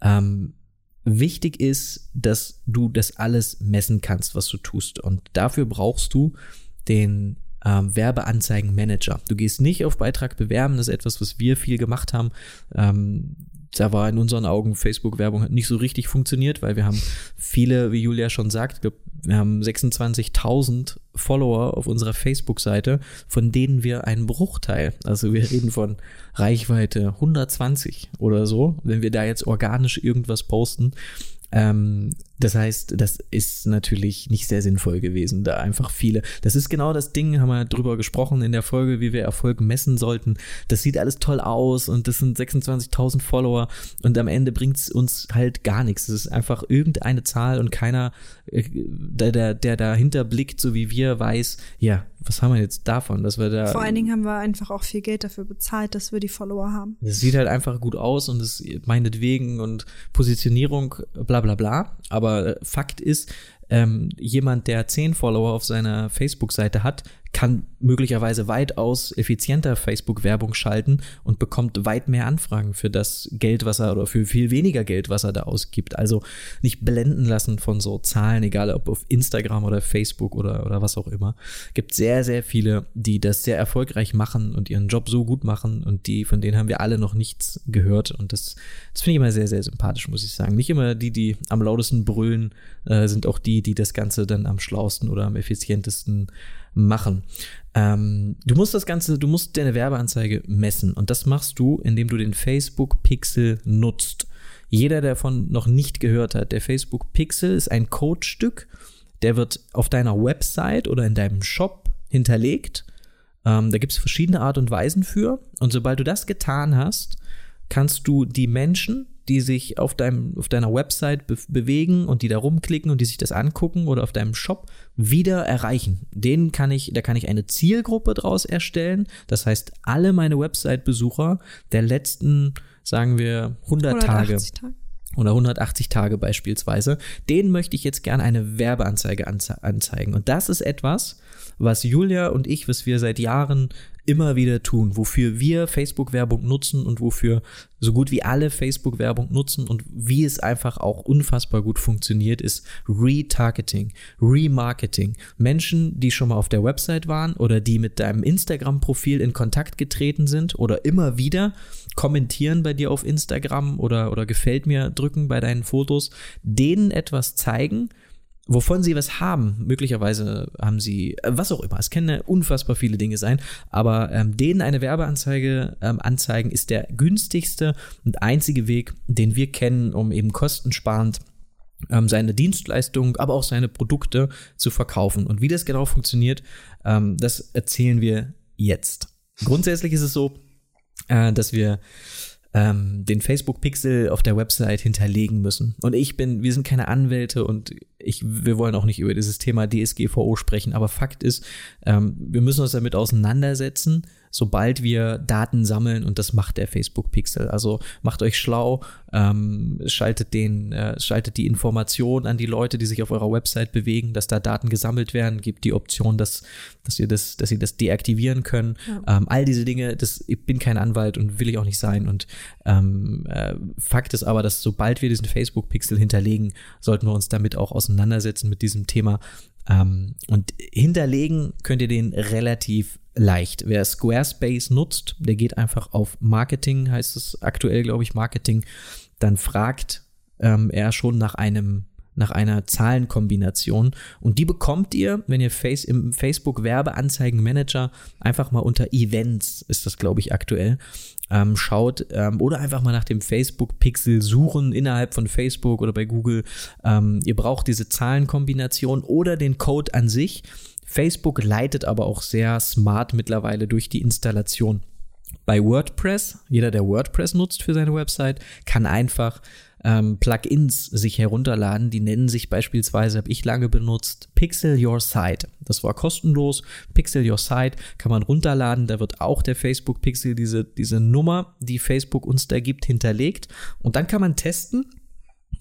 Ähm, Wichtig ist, dass du das alles messen kannst, was du tust. Und dafür brauchst du den ähm, Werbeanzeigenmanager. Du gehst nicht auf Beitrag bewerben, das ist etwas, was wir viel gemacht haben. Ähm, da war in unseren Augen Facebook-Werbung nicht so richtig funktioniert, weil wir haben viele, wie Julia schon sagt, wir haben 26.000 Follower auf unserer Facebook-Seite, von denen wir einen Bruchteil, also wir reden von Reichweite 120 oder so, wenn wir da jetzt organisch irgendwas posten, ähm, das heißt, das ist natürlich nicht sehr sinnvoll gewesen, da einfach viele. Das ist genau das Ding, haben wir drüber gesprochen in der Folge, wie wir Erfolg messen sollten. Das sieht alles toll aus und das sind 26.000 Follower und am Ende bringt es uns halt gar nichts. Es ist einfach irgendeine Zahl und keiner, äh, der, der, der dahinter blickt, so wie wir, weiß, ja, was haben wir jetzt davon, dass wir da. Vor allen Dingen haben wir einfach auch viel Geld dafür bezahlt, dass wir die Follower haben. Es sieht halt einfach gut aus und es meinetwegen und Positionierung, bla bla bla. Aber äh, Fakt ist, ähm, jemand, der zehn Follower auf seiner Facebook-Seite hat, kann möglicherweise weitaus effizienter Facebook-Werbung schalten und bekommt weit mehr Anfragen für das Geld, was er oder für viel weniger Geld, was er da ausgibt. Also nicht blenden lassen von so Zahlen, egal ob auf Instagram oder Facebook oder, oder was auch immer. Gibt sehr, sehr viele, die das sehr erfolgreich machen und ihren Job so gut machen und die, von denen haben wir alle noch nichts gehört und das, das finde ich immer sehr, sehr sympathisch, muss ich sagen. Nicht immer die, die am lautesten brüllen, äh, sind auch die, die das Ganze dann am schlausten oder am effizientesten machen. Ähm, du musst das Ganze, du musst deine Werbeanzeige messen und das machst du, indem du den Facebook Pixel nutzt. Jeder, der davon noch nicht gehört hat, der Facebook Pixel ist ein Codestück, der wird auf deiner Website oder in deinem Shop hinterlegt. Ähm, da gibt es verschiedene Art und Weisen für. Und sobald du das getan hast, kannst du die Menschen, die sich auf, deinem, auf deiner Website be bewegen und die da rumklicken und die sich das angucken oder auf deinem Shop wieder erreichen. Den kann ich, da kann ich eine Zielgruppe draus erstellen. Das heißt, alle meine Website-Besucher der letzten, sagen wir, 100 Tage. Tage oder 180 Tage beispielsweise, denen möchte ich jetzt gerne eine Werbeanzeige anzeigen. Und das ist etwas, was Julia und ich, was wir seit Jahren immer wieder tun, wofür wir Facebook-Werbung nutzen und wofür so gut wie alle Facebook-Werbung nutzen und wie es einfach auch unfassbar gut funktioniert, ist Retargeting, Remarketing. Menschen, die schon mal auf der Website waren oder die mit deinem Instagram-Profil in Kontakt getreten sind oder immer wieder kommentieren bei dir auf Instagram oder, oder gefällt mir drücken bei deinen Fotos, denen etwas zeigen, wovon sie was haben. Möglicherweise haben sie, äh, was auch immer, es können unfassbar viele Dinge sein, aber ähm, denen eine Werbeanzeige ähm, anzeigen ist der günstigste und einzige Weg, den wir kennen, um eben kostensparend ähm, seine Dienstleistungen, aber auch seine Produkte zu verkaufen. Und wie das genau funktioniert, ähm, das erzählen wir jetzt. Grundsätzlich ist es so, äh, dass wir ähm, den Facebook-Pixel auf der Website hinterlegen müssen. Und ich bin, wir sind keine Anwälte und ich, wir wollen auch nicht über dieses Thema DSGVO sprechen, aber Fakt ist, ähm, wir müssen uns damit auseinandersetzen sobald wir Daten sammeln und das macht der Facebook Pixel. Also macht euch schlau, ähm, schaltet den, äh, schaltet die Information an die Leute, die sich auf eurer Website bewegen, dass da Daten gesammelt werden, gibt die Option, dass, dass ihr das, dass sie das deaktivieren können. Ja. Ähm, all diese Dinge, das, ich bin kein Anwalt und will ich auch nicht sein. Und ähm, äh, Fakt ist aber, dass sobald wir diesen Facebook Pixel hinterlegen, sollten wir uns damit auch auseinandersetzen mit diesem Thema. Ähm, und hinterlegen könnt ihr den relativ leicht. Wer Squarespace nutzt, der geht einfach auf Marketing, heißt es aktuell, glaube ich, Marketing, dann fragt ähm, er schon nach einem nach einer Zahlenkombination und die bekommt ihr, wenn ihr Face im Facebook Werbeanzeigen Manager einfach mal unter Events ist das glaube ich aktuell ähm, schaut ähm, oder einfach mal nach dem Facebook Pixel suchen innerhalb von Facebook oder bei Google. Ähm, ihr braucht diese Zahlenkombination oder den Code an sich Facebook leitet aber auch sehr smart mittlerweile durch die Installation. Bei WordPress, jeder, der WordPress nutzt für seine Website, kann einfach ähm, Plugins sich herunterladen. Die nennen sich beispielsweise, habe ich lange benutzt, Pixel Your Site. Das war kostenlos. Pixel Your Site kann man runterladen. Da wird auch der Facebook Pixel, diese, diese Nummer, die Facebook uns da gibt, hinterlegt. Und dann kann man testen,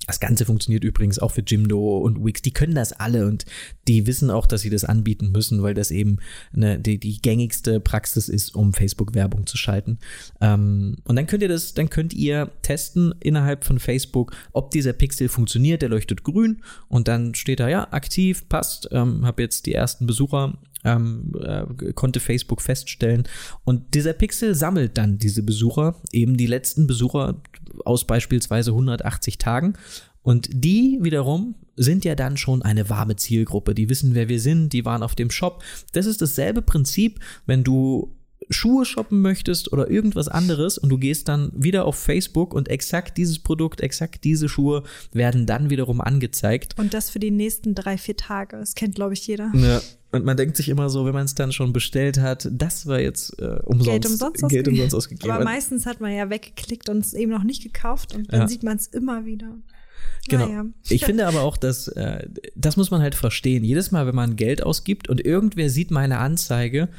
das Ganze funktioniert übrigens auch für Jimdo und Wix. Die können das alle und die wissen auch, dass sie das anbieten müssen, weil das eben eine, die, die gängigste Praxis ist, um Facebook-Werbung zu schalten. Ähm, und dann könnt ihr das, dann könnt ihr testen innerhalb von Facebook, ob dieser Pixel funktioniert. Der leuchtet grün und dann steht da ja aktiv, passt. Ähm, habe jetzt die ersten Besucher ähm, äh, konnte Facebook feststellen. Und dieser Pixel sammelt dann diese Besucher, eben die letzten Besucher aus beispielsweise 180 Tagen. Und die wiederum sind ja dann schon eine warme Zielgruppe. Die wissen, wer wir sind, die waren auf dem Shop. Das ist dasselbe Prinzip, wenn du Schuhe shoppen möchtest oder irgendwas anderes und du gehst dann wieder auf Facebook und exakt dieses Produkt, exakt diese Schuhe werden dann wiederum angezeigt. Und das für die nächsten drei, vier Tage. Das kennt, glaube ich, jeder. Ja. Und man denkt sich immer so, wenn man es dann schon bestellt hat, das war jetzt äh, umsonst, Geld umsonst, Geld ausgegeben. umsonst ausgegeben. Aber meistens hat man ja weggeklickt und es eben noch nicht gekauft und dann Ja. sieht man es immer wieder. Genau. Naja. Ich finde aber auch, dass äh, das muss man halt verstehen. Jedes Mal, wenn man Geld ausgibt und irgendwer sieht meine Anzeige,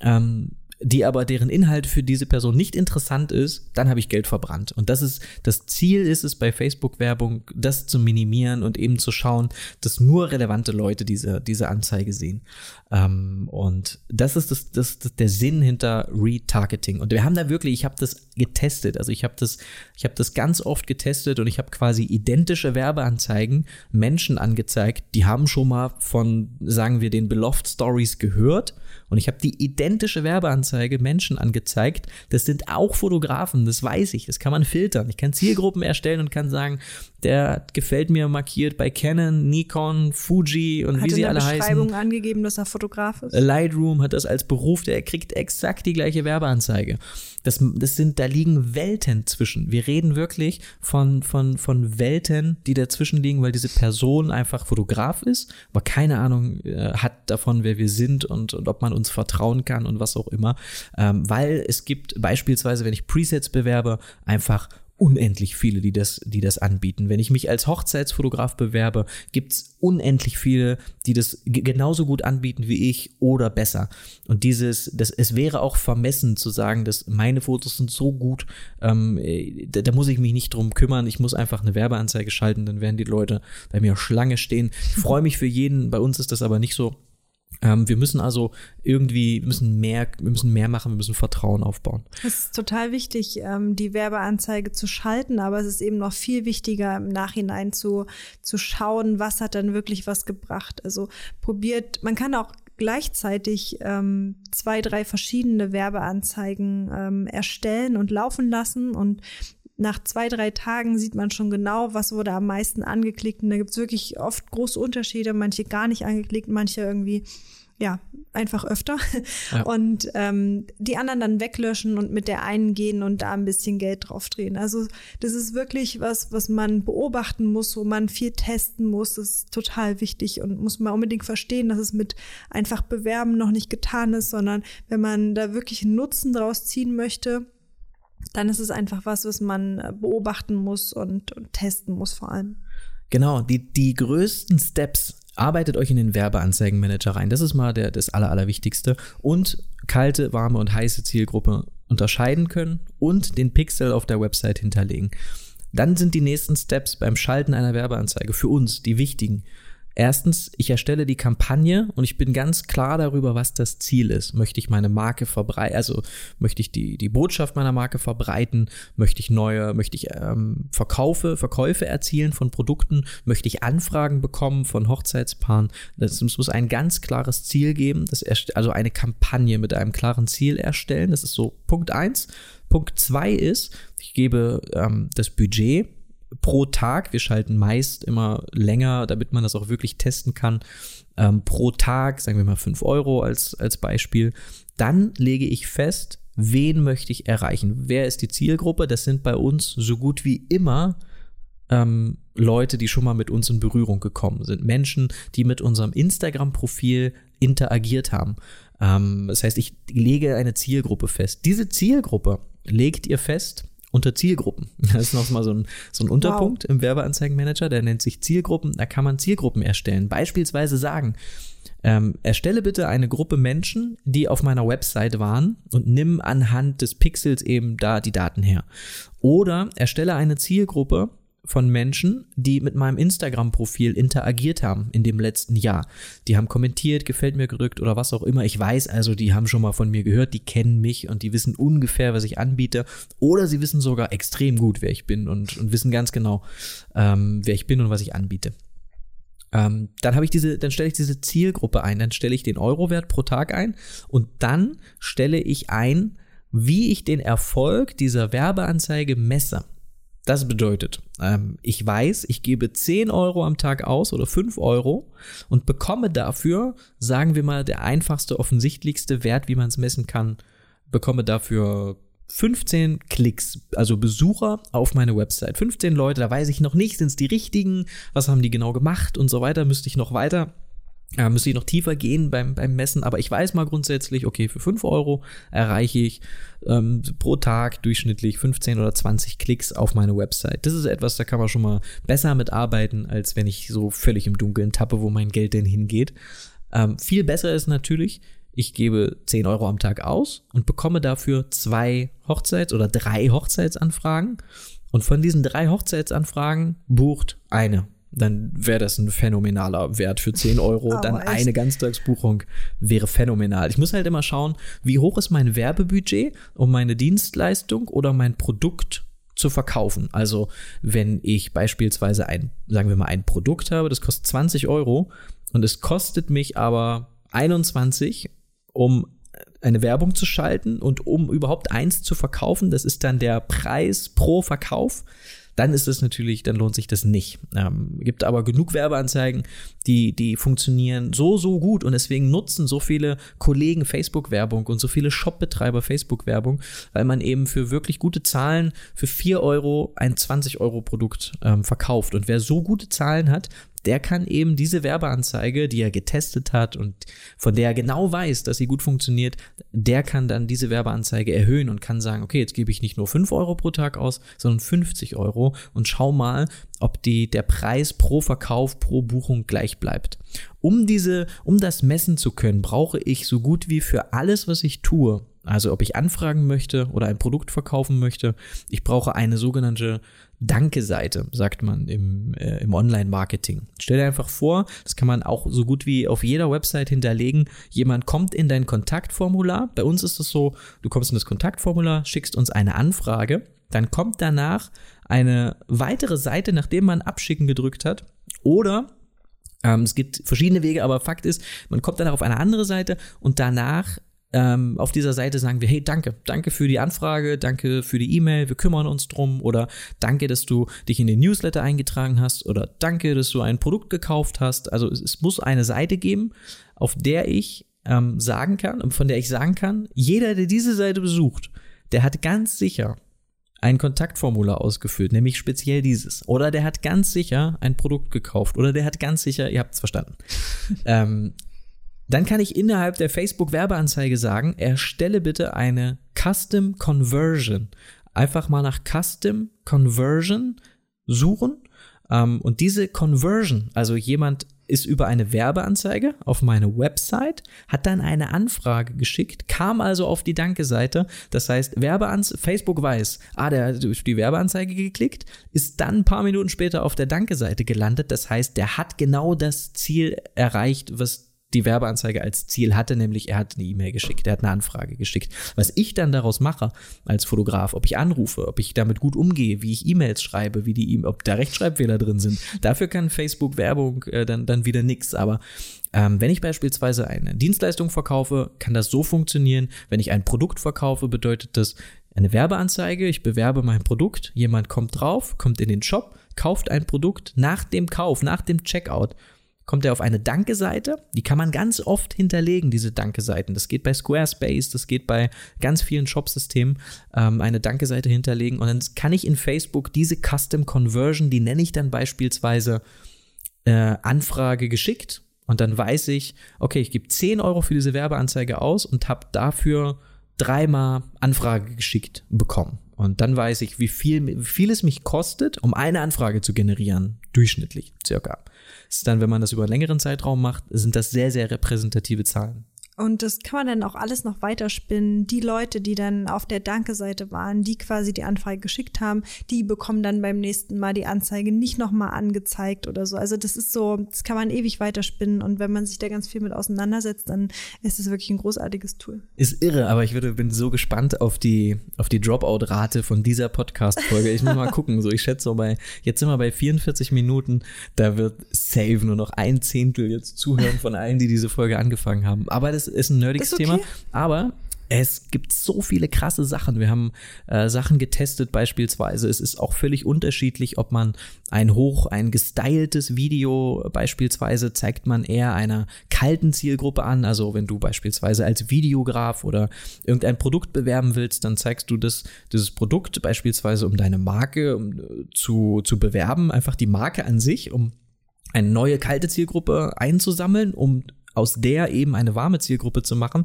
ähm, die aber deren Inhalt für diese Person nicht interessant ist, dann habe ich Geld verbrannt. Und das ist das Ziel ist es bei Facebook-Werbung, das zu minimieren und eben zu schauen, dass nur relevante Leute diese diese Anzeige sehen. Ähm, und das ist das, das, das der Sinn hinter Retargeting. Und wir haben da wirklich, ich habe das getestet. Also ich habe das, ich habe das ganz oft getestet und ich habe quasi identische Werbeanzeigen Menschen angezeigt, die haben schon mal von, sagen wir, den Beloved Stories gehört. Und ich habe die identische Werbeanzeige Menschen angezeigt. Das sind auch Fotografen, das weiß ich. Das kann man filtern. Ich kann Zielgruppen erstellen und kann sagen, der gefällt mir markiert bei Canon, Nikon, Fuji und Hat wie in sie der alle Beschreibung heißen. angegeben, dass er Fotograf ist. Lightroom hat das als Beruf, der kriegt exakt die gleiche Werbeanzeige. Das, das sind, da liegen Welten zwischen. Wir reden wirklich von, von, von Welten, die dazwischen liegen, weil diese Person einfach Fotograf ist, aber keine Ahnung äh, hat davon, wer wir sind und, und ob man uns vertrauen kann und was auch immer. Ähm, weil es gibt beispielsweise, wenn ich Presets bewerbe, einfach unendlich viele, die das, die das anbieten. Wenn ich mich als Hochzeitsfotograf bewerbe, gibt's unendlich viele, die das ge- genauso gut anbieten wie ich oder besser. Und dieses, das, es wäre auch vermessen zu sagen, dass meine Fotos sind so gut, ähm, äh, da, da muss ich mich nicht drum kümmern. Ich muss einfach eine Werbeanzeige schalten, dann werden die Leute bei mir Schlange stehen. Ich freue mich für jeden. Bei uns ist das aber nicht so. Ähm, wir müssen also irgendwie, müssen mehr, wir müssen mehr machen, wir müssen Vertrauen aufbauen. Es ist total wichtig, ähm, die Werbeanzeige zu schalten, aber es ist eben noch viel wichtiger, im Nachhinein zu, zu schauen, was hat dann wirklich was gebracht. Also probiert, man kann auch gleichzeitig ähm, zwei, drei verschiedene Werbeanzeigen ähm, erstellen und laufen lassen und nach zwei, drei Tagen sieht man schon genau, was wurde am meisten angeklickt. Und da gibt es wirklich oft große Unterschiede, manche gar nicht angeklickt, manche irgendwie, ja, einfach öfter. Ja. Und ähm, die anderen dann weglöschen und mit der einen gehen und da ein bisschen Geld drauf drehen. Also das ist wirklich was, was man beobachten muss, wo man viel testen muss. Das ist total wichtig und muss man unbedingt verstehen, dass es mit einfach Bewerben noch nicht getan ist, sondern wenn man da wirklich einen Nutzen draus ziehen möchte, dann ist es einfach was, was man äh, beobachten muss und, und testen muss vor allem. Genau, die, die größten Steps arbeitet euch in den Werbeanzeigenmanager rein. Das ist mal der, das Aller, Allerwichtigste. Und kalte, warme und heiße Zielgruppe unterscheiden können und den Pixel auf der Website hinterlegen. Dann sind die nächsten Steps beim Schalten einer Werbeanzeige für uns die wichtigen. Erstens, ich erstelle die Kampagne und ich bin ganz klar darüber, was das Ziel ist. Möchte ich meine Marke verbreiten, also möchte ich die, die Botschaft meiner Marke verbreiten, möchte ich neue, möchte ich ähm, Verkaufe, Verkäufe erzielen von Produkten, möchte ich Anfragen bekommen von Hochzeitspaaren. Das, es muss ein ganz klares Ziel geben, das also eine Kampagne mit einem klaren Ziel erstellen. Das ist so Punkt eins. Punkt zwei ist, ich gebe ähm, das Budget pro Tag, wir schalten meist immer länger, damit man das auch wirklich testen kann, ähm, pro Tag, sagen wir mal 5 Euro als, als Beispiel, dann lege ich fest, wen möchte ich erreichen, wer ist die Zielgruppe, das sind bei uns so gut wie immer ähm, Leute, die schon mal mit uns in Berührung gekommen sind, Menschen, die mit unserem Instagram-Profil interagiert haben. Ähm, das heißt, ich lege eine Zielgruppe fest. Diese Zielgruppe legt ihr fest unter Zielgruppen. Das ist noch mal so ein, so ein Unterpunkt im Werbeanzeigenmanager, der nennt sich Zielgruppen. Da kann man Zielgruppen erstellen. Beispielsweise sagen, ähm, erstelle bitte eine Gruppe Menschen, die auf meiner Website waren und nimm anhand des Pixels eben da die Daten her. Oder erstelle eine Zielgruppe von Menschen, die mit meinem Instagram-Profil interagiert haben in dem letzten Jahr. Die haben kommentiert, gefällt mir gedrückt oder was auch immer. Ich weiß also, die haben schon mal von mir gehört, die kennen mich und die wissen ungefähr, was ich anbiete. Oder sie wissen sogar extrem gut, wer ich bin und, und wissen ganz genau, ähm, wer ich bin und was ich anbiete. Ähm, dann habe ich diese, dann stelle ich diese Zielgruppe ein, dann stelle ich den Eurowert pro Tag ein und dann stelle ich ein, wie ich den Erfolg dieser Werbeanzeige messe. Das bedeutet, ähm, ich weiß, ich gebe 10 Euro am Tag aus oder 5 Euro und bekomme dafür, sagen wir mal, der einfachste, offensichtlichste Wert, wie man es messen kann, bekomme dafür 15 Klicks, also Besucher auf meine Website. 15 Leute, da weiß ich noch nicht, sind es die richtigen, was haben die genau gemacht und so weiter, müsste ich noch weiter ja, müsste ich noch tiefer gehen beim, beim Messen, aber ich weiß mal grundsätzlich, okay, für 5 Euro erreiche ich ähm, pro Tag durchschnittlich 15 oder 20 Klicks auf meine Website. Das ist etwas, da kann man schon mal besser mitarbeiten, als wenn ich so völlig im Dunkeln tappe, wo mein Geld denn hingeht. Ähm, viel besser ist natürlich, ich gebe 10 Euro am Tag aus und bekomme dafür zwei Hochzeits- oder drei Hochzeitsanfragen. Und von diesen drei Hochzeitsanfragen bucht eine dann wäre das ein phänomenaler Wert für 10 Euro. Aber dann echt? eine Ganztagsbuchung wäre phänomenal. Ich muss halt immer schauen, wie hoch ist mein Werbebudget, um meine Dienstleistung oder mein Produkt zu verkaufen. Also wenn ich beispielsweise ein, sagen wir mal, ein Produkt habe, das kostet 20 Euro und es kostet mich aber 21, um eine Werbung zu schalten und um überhaupt eins zu verkaufen, das ist dann der Preis pro Verkauf, dann ist es natürlich, dann lohnt sich das nicht. Ähm, gibt aber genug Werbeanzeigen, die, die funktionieren so, so gut und deswegen nutzen so viele Kollegen Facebook-Werbung und so viele Shop-Betreiber Facebook-Werbung, weil man eben für wirklich gute Zahlen für 4 Euro ein 20-Euro-Produkt ähm, verkauft. Und wer so gute Zahlen hat, der kann eben diese Werbeanzeige, die er getestet hat und von der er genau weiß, dass sie gut funktioniert, der kann dann diese Werbeanzeige erhöhen und kann sagen, okay, jetzt gebe ich nicht nur 5 Euro pro Tag aus, sondern 50 Euro und schau mal, ob die, der Preis pro Verkauf, pro Buchung gleich bleibt. Um diese, um das messen zu können, brauche ich so gut wie für alles, was ich tue, also ob ich anfragen möchte oder ein Produkt verkaufen möchte, ich brauche eine sogenannte Danke-Seite, sagt man im, äh, im Online-Marketing. Stell dir einfach vor, das kann man auch so gut wie auf jeder Website hinterlegen. Jemand kommt in dein Kontaktformular. Bei uns ist es so, du kommst in das Kontaktformular, schickst uns eine Anfrage, dann kommt danach eine weitere Seite, nachdem man Abschicken gedrückt hat. Oder ähm, es gibt verschiedene Wege, aber Fakt ist, man kommt danach auf eine andere Seite und danach ähm, auf dieser Seite sagen wir, hey, danke, danke für die Anfrage, danke für die E-Mail, wir kümmern uns drum oder danke, dass du dich in den Newsletter eingetragen hast oder danke, dass du ein Produkt gekauft hast. Also es, es muss eine Seite geben, auf der ich ähm, sagen kann und von der ich sagen kann, jeder, der diese Seite besucht, der hat ganz sicher ein Kontaktformular ausgefüllt, nämlich speziell dieses. Oder der hat ganz sicher ein Produkt gekauft. Oder der hat ganz sicher, ihr habt es verstanden. ähm, dann kann ich innerhalb der Facebook-Werbeanzeige sagen, erstelle bitte eine Custom Conversion. Einfach mal nach Custom Conversion suchen. Ähm, und diese Conversion, also jemand ist über eine Werbeanzeige auf meine Website, hat dann eine Anfrage geschickt, kam also auf die Danke-Seite. Das heißt, Werbeanz Facebook weiß, ah, der hat auf die Werbeanzeige geklickt, ist dann ein paar Minuten später auf der Danke-Seite gelandet. Das heißt, der hat genau das Ziel erreicht, was die Werbeanzeige als Ziel hatte, nämlich er hat eine E-Mail geschickt, er hat eine Anfrage geschickt. Was ich dann daraus mache als Fotograf, ob ich anrufe, ob ich damit gut umgehe, wie ich E-Mails schreibe, wie die, e ob da Rechtschreibfehler drin sind, dafür kann Facebook Werbung äh, dann, dann wieder nix. Aber ähm, wenn ich beispielsweise eine Dienstleistung verkaufe, kann das so funktionieren. Wenn ich ein Produkt verkaufe, bedeutet das eine Werbeanzeige. Ich bewerbe mein Produkt, jemand kommt drauf, kommt in den Shop, kauft ein Produkt. Nach dem Kauf, nach dem Checkout kommt er auf eine Danke-Seite. Die kann man ganz oft hinterlegen, diese Danke-Seiten. Das geht bei Squarespace, das geht bei ganz vielen Shop-Systemen, ähm, eine Danke-Seite hinterlegen. Und dann kann ich in Facebook diese Custom Conversion, die nenne ich dann beispielsweise äh, Anfrage geschickt. Und dann weiß ich, okay, ich gebe 10 Euro für diese Werbeanzeige aus und habe dafür dreimal Anfrage geschickt bekommen. Und dann weiß ich, wie viel, wie viel es mich kostet, um eine Anfrage zu generieren. Durchschnittlich, circa ist dann, wenn man das über einen längeren Zeitraum macht, sind das sehr, sehr repräsentative Zahlen. Und das kann man dann auch alles noch weiterspinnen. Die Leute, die dann auf der Danke-Seite waren, die quasi die Anfrage geschickt haben, die bekommen dann beim nächsten Mal die Anzeige nicht nochmal angezeigt oder so. Also das ist so, das kann man ewig weiterspinnen. Und wenn man sich da ganz viel mit auseinandersetzt, dann ist es wirklich ein großartiges Tool. Ist irre, aber ich würde, bin so gespannt auf die, auf die Dropout-Rate von dieser Podcast-Folge. Ich muss mal gucken. So, ich schätze so bei, jetzt sind wir bei 44 Minuten. Da wird safe nur noch ein Zehntel jetzt zuhören von allen, die diese Folge angefangen haben. Aber das ist ein nerdiges ist okay. Thema. Aber Es gibt so viele krasse Sachen. Wir haben äh, Sachen getestet, beispielsweise. Es ist auch völlig unterschiedlich, ob man ein hoch, ein gestyltes Video beispielsweise zeigt man eher einer kalten Zielgruppe an. Also wenn du beispielsweise als Videograf oder irgendein Produkt bewerben willst, dann zeigst du das, dieses Produkt beispielsweise, um deine Marke um, zu, zu bewerben, einfach die Marke an sich, um eine neue kalte Zielgruppe einzusammeln, um aus der eben eine warme Zielgruppe zu machen.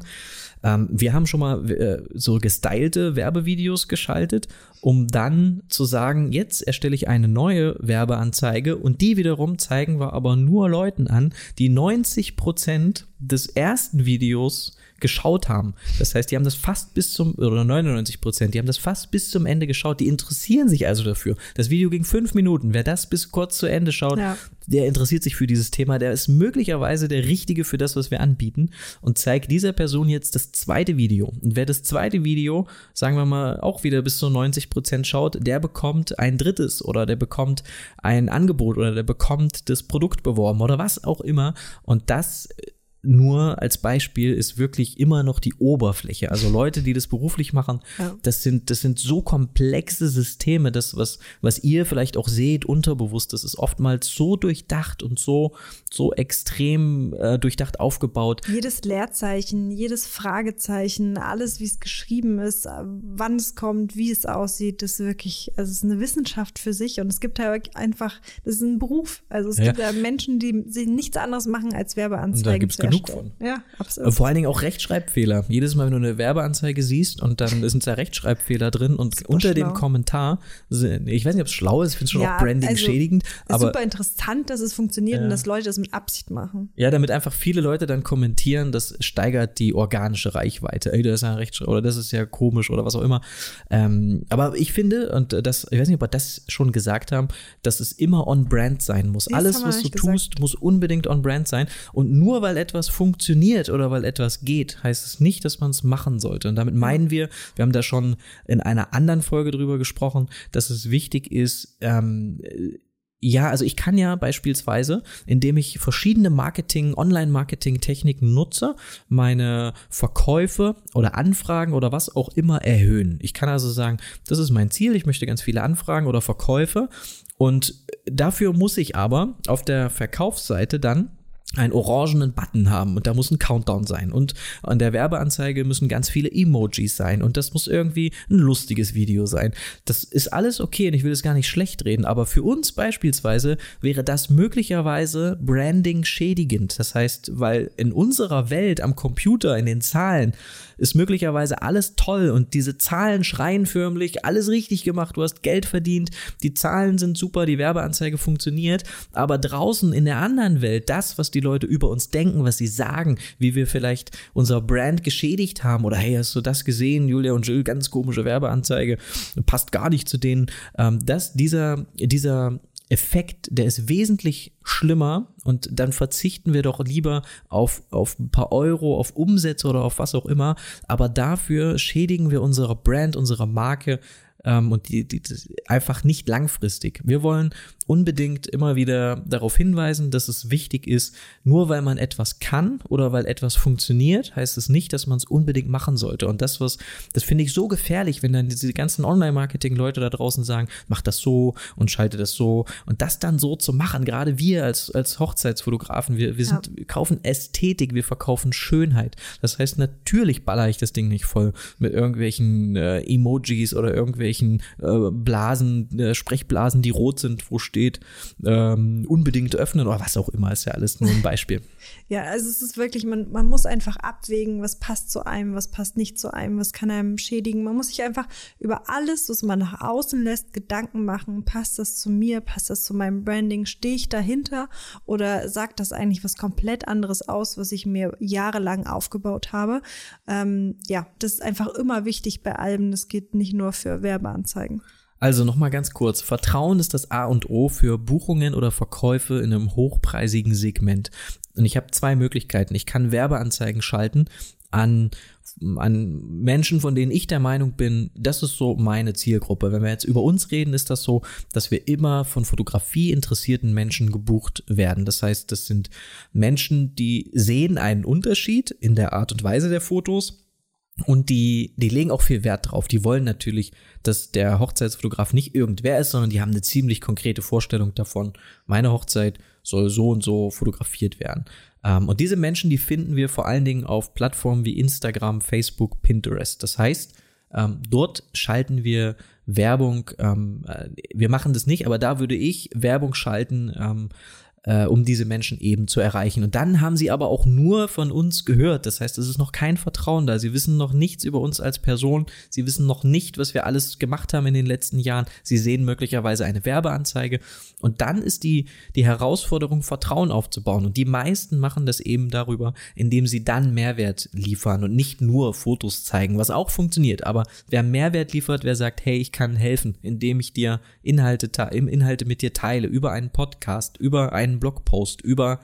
Ähm, wir haben schon mal äh, so gestylte Werbevideos geschaltet, um dann zu sagen, jetzt erstelle ich eine neue Werbeanzeige und die wiederum zeigen wir aber nur Leuten an, die 90 Prozent des ersten Videos geschaut haben. Das heißt, die haben das fast bis zum, oder 99 Prozent, die haben das fast bis zum Ende geschaut. Die interessieren sich also dafür. Das Video ging fünf Minuten. Wer das bis kurz zu Ende schaut, ja. der interessiert sich für dieses Thema. Der ist möglicherweise der Richtige für das, was wir anbieten und zeigt dieser Person jetzt das zweite Video. Und wer das zweite Video, sagen wir mal, auch wieder bis zu 90 Prozent schaut, der bekommt ein drittes oder der bekommt ein Angebot oder der bekommt das Produkt beworben oder was auch immer. Und das nur als Beispiel ist wirklich immer noch die Oberfläche. Also Leute, die das beruflich machen, ja. das sind, das sind so komplexe Systeme, das, was, was ihr vielleicht auch seht, unterbewusst, das ist oftmals so durchdacht und so, so extrem äh, durchdacht aufgebaut. Jedes Leerzeichen, jedes Fragezeichen, alles, wie es geschrieben ist, äh, wann es kommt, wie es aussieht, das ist wirklich, also es ist eine Wissenschaft für sich und es gibt halt einfach, das ist ein Beruf. Also es ja. gibt ja Menschen, die, die nichts anderes machen als Werbeanzeigen zu genug von. Ja, absolut. Vor allen Dingen auch Rechtschreibfehler. Jedes Mal, wenn du eine Werbeanzeige siehst und dann sind da Rechtschreibfehler drin und Super unter schlau. dem Kommentar, ich weiß nicht, ob es schlau ist, ich finde es schon ja, auch Branding also, schädigend. Aber super interessant, dass es funktioniert ja. und dass Leute das mit Absicht machen. Ja, damit einfach viele Leute dann kommentieren, das steigert die organische Reichweite. Ey, das ist ja Rechtschreib oder das ist ja komisch oder was auch immer. Ähm, aber ich finde, und das, ich weiß nicht, ob wir das schon gesagt haben, dass es immer on-brand sein muss. Das Alles, was du gesagt. tust, muss unbedingt on-brand sein. Und nur weil etwas etwas funktioniert oder weil etwas geht, heißt es nicht, dass man es machen sollte. Und damit meinen wir, wir haben da schon in einer anderen Folge drüber gesprochen, dass es wichtig ist, ähm, ja, also ich kann ja beispielsweise, indem ich verschiedene Marketing, Online-Marketing-Techniken nutze, meine Verkäufe oder Anfragen oder was auch immer erhöhen. Ich kann also sagen, das ist mein Ziel, ich möchte ganz viele Anfragen oder Verkäufe und dafür muss ich aber auf der Verkaufsseite dann einen orangenen Button haben und da muss ein Countdown sein und an der Werbeanzeige müssen ganz viele Emojis sein und das muss irgendwie ein lustiges Video sein. Das ist alles okay und ich will es gar nicht schlecht reden, aber für uns beispielsweise wäre das möglicherweise Branding schädigend. Das heißt, weil in unserer Welt am Computer, in den Zahlen, ist möglicherweise alles toll und diese Zahlen schreien förmlich, alles richtig gemacht, du hast Geld verdient, die Zahlen sind super, die Werbeanzeige funktioniert, aber draußen in der anderen Welt, das, was die Leute über uns denken, was sie sagen, wie wir vielleicht unser Brand geschädigt haben oder hey, hast du das gesehen, Julia und Jill, ganz komische Werbeanzeige, passt gar nicht zu denen, ähm, dass dieser, dieser Effekt, der ist wesentlich schlimmer und dann verzichten wir doch lieber auf, auf ein paar Euro, auf Umsätze oder auf was auch immer, aber dafür schädigen wir unsere Brand, unsere Marke ähm, und die, die, die einfach nicht langfristig. Wir wollen unbedingt immer wieder darauf hinweisen, dass es wichtig ist, nur weil man etwas kann oder weil etwas funktioniert, heißt es nicht, dass man es unbedingt machen sollte. Und das, was, das finde ich so gefährlich, wenn dann diese ganzen Online-Marketing-Leute da draußen sagen, mach das so und schalte das so und das dann so zu machen. Gerade wir als, als Hochzeitsfotografen, wir, wir sind, ja. wir kaufen Ästhetik, wir verkaufen Schönheit. Das heißt, natürlich baller ich das Ding nicht voll mit irgendwelchen äh, Emojis oder irgendwelchen äh, Blasen, äh, Sprechblasen, die rot sind, wo steht, ähm, unbedingt öffnen oder was auch immer, ist ja alles nur ein Beispiel. ja, also es ist wirklich, man, man muss einfach abwägen, was passt zu einem, was passt nicht zu einem, was kann einem schädigen. Man muss sich einfach über alles, was man nach außen lässt, Gedanken machen. Passt das zu mir? Passt das zu meinem Branding? Stehe ich dahinter? Oder sagt das eigentlich was komplett anderes aus, was ich mir jahrelang aufgebaut habe? Ähm, ja, das ist einfach immer wichtig bei allem. Das geht nicht nur für Werbeanzeigen. Also nochmal ganz kurz. Vertrauen ist das A und O für Buchungen oder Verkäufe in einem hochpreisigen Segment. Und ich habe zwei Möglichkeiten. Ich kann Werbeanzeigen schalten an, an Menschen, von denen ich der Meinung bin, das ist so meine Zielgruppe. Wenn wir jetzt über uns reden, ist das so, dass wir immer von Fotografie interessierten Menschen gebucht werden. Das heißt, das sind Menschen, die sehen einen Unterschied in der Art und Weise der Fotos Und die, die legen auch viel Wert drauf. Die wollen natürlich, dass der Hochzeitsfotograf nicht irgendwer ist, sondern die haben eine ziemlich konkrete Vorstellung davon. Meine Hochzeit soll so und so fotografiert werden. Ähm, und diese Menschen, die finden wir vor allen Dingen auf Plattformen wie Instagram, Facebook, Pinterest. Das heißt, ähm, dort schalten wir Werbung. Ähm, äh, wir machen das nicht, aber da würde ich Werbung schalten äh, um diese Menschen eben zu erreichen. Und dann haben sie aber auch nur von uns gehört. Das heißt, es ist noch kein Vertrauen da. Sie wissen noch nichts über uns als Person. Sie wissen noch nicht, was wir alles gemacht haben in den letzten Jahren. Sie sehen möglicherweise eine Werbeanzeige. Und dann ist die, die Herausforderung, Vertrauen aufzubauen. Und die meisten machen das eben darüber, indem sie dann Mehrwert liefern und nicht nur Fotos zeigen, was auch funktioniert. Aber wer Mehrwert liefert, wer sagt, hey, ich kann helfen, indem ich dir Inhalte, Inhalte mit dir teile, über einen Podcast, über einen einen Blogpost über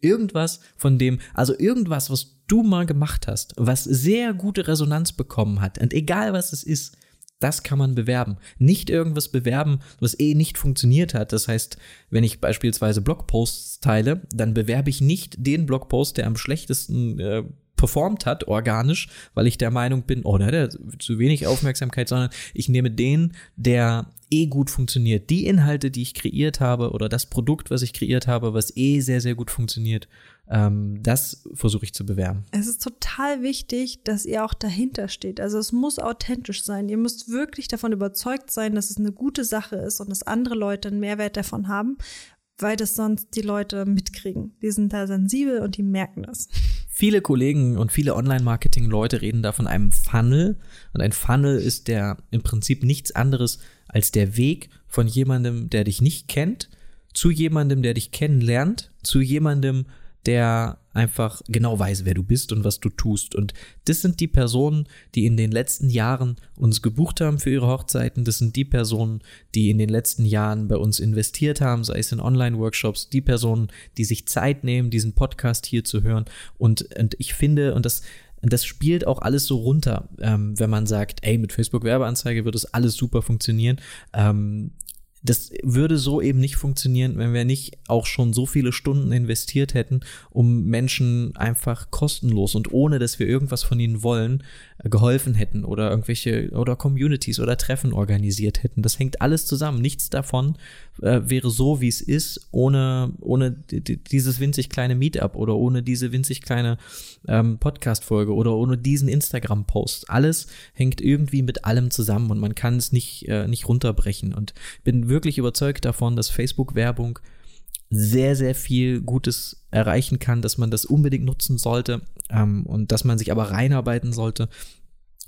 irgendwas von dem, also irgendwas, was du mal gemacht hast, was sehr gute Resonanz bekommen hat. Und egal was es ist, das kann man bewerben. Nicht irgendwas bewerben, was eh nicht funktioniert hat. Das heißt, wenn ich beispielsweise Blogposts teile, dann bewerbe ich nicht den Blogpost, der am schlechtesten äh, performt hat, organisch, weil ich der Meinung bin, oh, da hat er zu wenig Aufmerksamkeit, sondern ich nehme den, der eh gut funktioniert. Die Inhalte, die ich kreiert habe oder das Produkt, was ich kreiert habe, was eh sehr, sehr gut funktioniert, ähm, das versuche ich zu bewerben. Es ist total wichtig, dass ihr auch dahinter steht. Also es muss authentisch sein. Ihr müsst wirklich davon überzeugt sein, dass es eine gute Sache ist und dass andere Leute einen Mehrwert davon haben, weil das sonst die Leute mitkriegen. Die sind da sensibel und die merken das. Viele Kollegen und viele Online-Marketing-Leute reden da von einem Funnel. Und ein Funnel ist der im Prinzip nichts anderes als der Weg von jemandem, der dich nicht kennt, zu jemandem, der dich kennenlernt, zu jemandem, der einfach genau weiß, wer du bist und was du tust. Und das sind die Personen, die in den letzten Jahren uns gebucht haben für ihre Hochzeiten. Das sind die Personen, die in den letzten Jahren bei uns investiert haben, sei es in Online-Workshops, die Personen, die sich Zeit nehmen, diesen Podcast hier zu hören. Und, und ich finde, und das das spielt auch alles so runter, ähm, wenn man sagt, ey, mit Facebook-Werbeanzeige wird das alles super funktionieren. Ähm, das würde so eben nicht funktionieren, wenn wir nicht auch schon so viele Stunden investiert hätten, um Menschen einfach kostenlos und ohne, dass wir irgendwas von ihnen wollen, äh, geholfen hätten oder irgendwelche oder Communities oder Treffen organisiert hätten. Das hängt alles zusammen. Nichts davon äh, wäre so, wie es ist, ohne, ohne dieses winzig kleine Meetup oder ohne diese winzig kleine ähm, Podcast-Folge oder ohne diesen Instagram-Post. Alles hängt irgendwie mit allem zusammen und man kann es nicht, äh, nicht runterbrechen. Und bin wirklich überzeugt davon, dass Facebook-Werbung sehr, sehr viel Gutes erreichen kann, dass man das unbedingt nutzen sollte ähm, und dass man sich aber reinarbeiten sollte,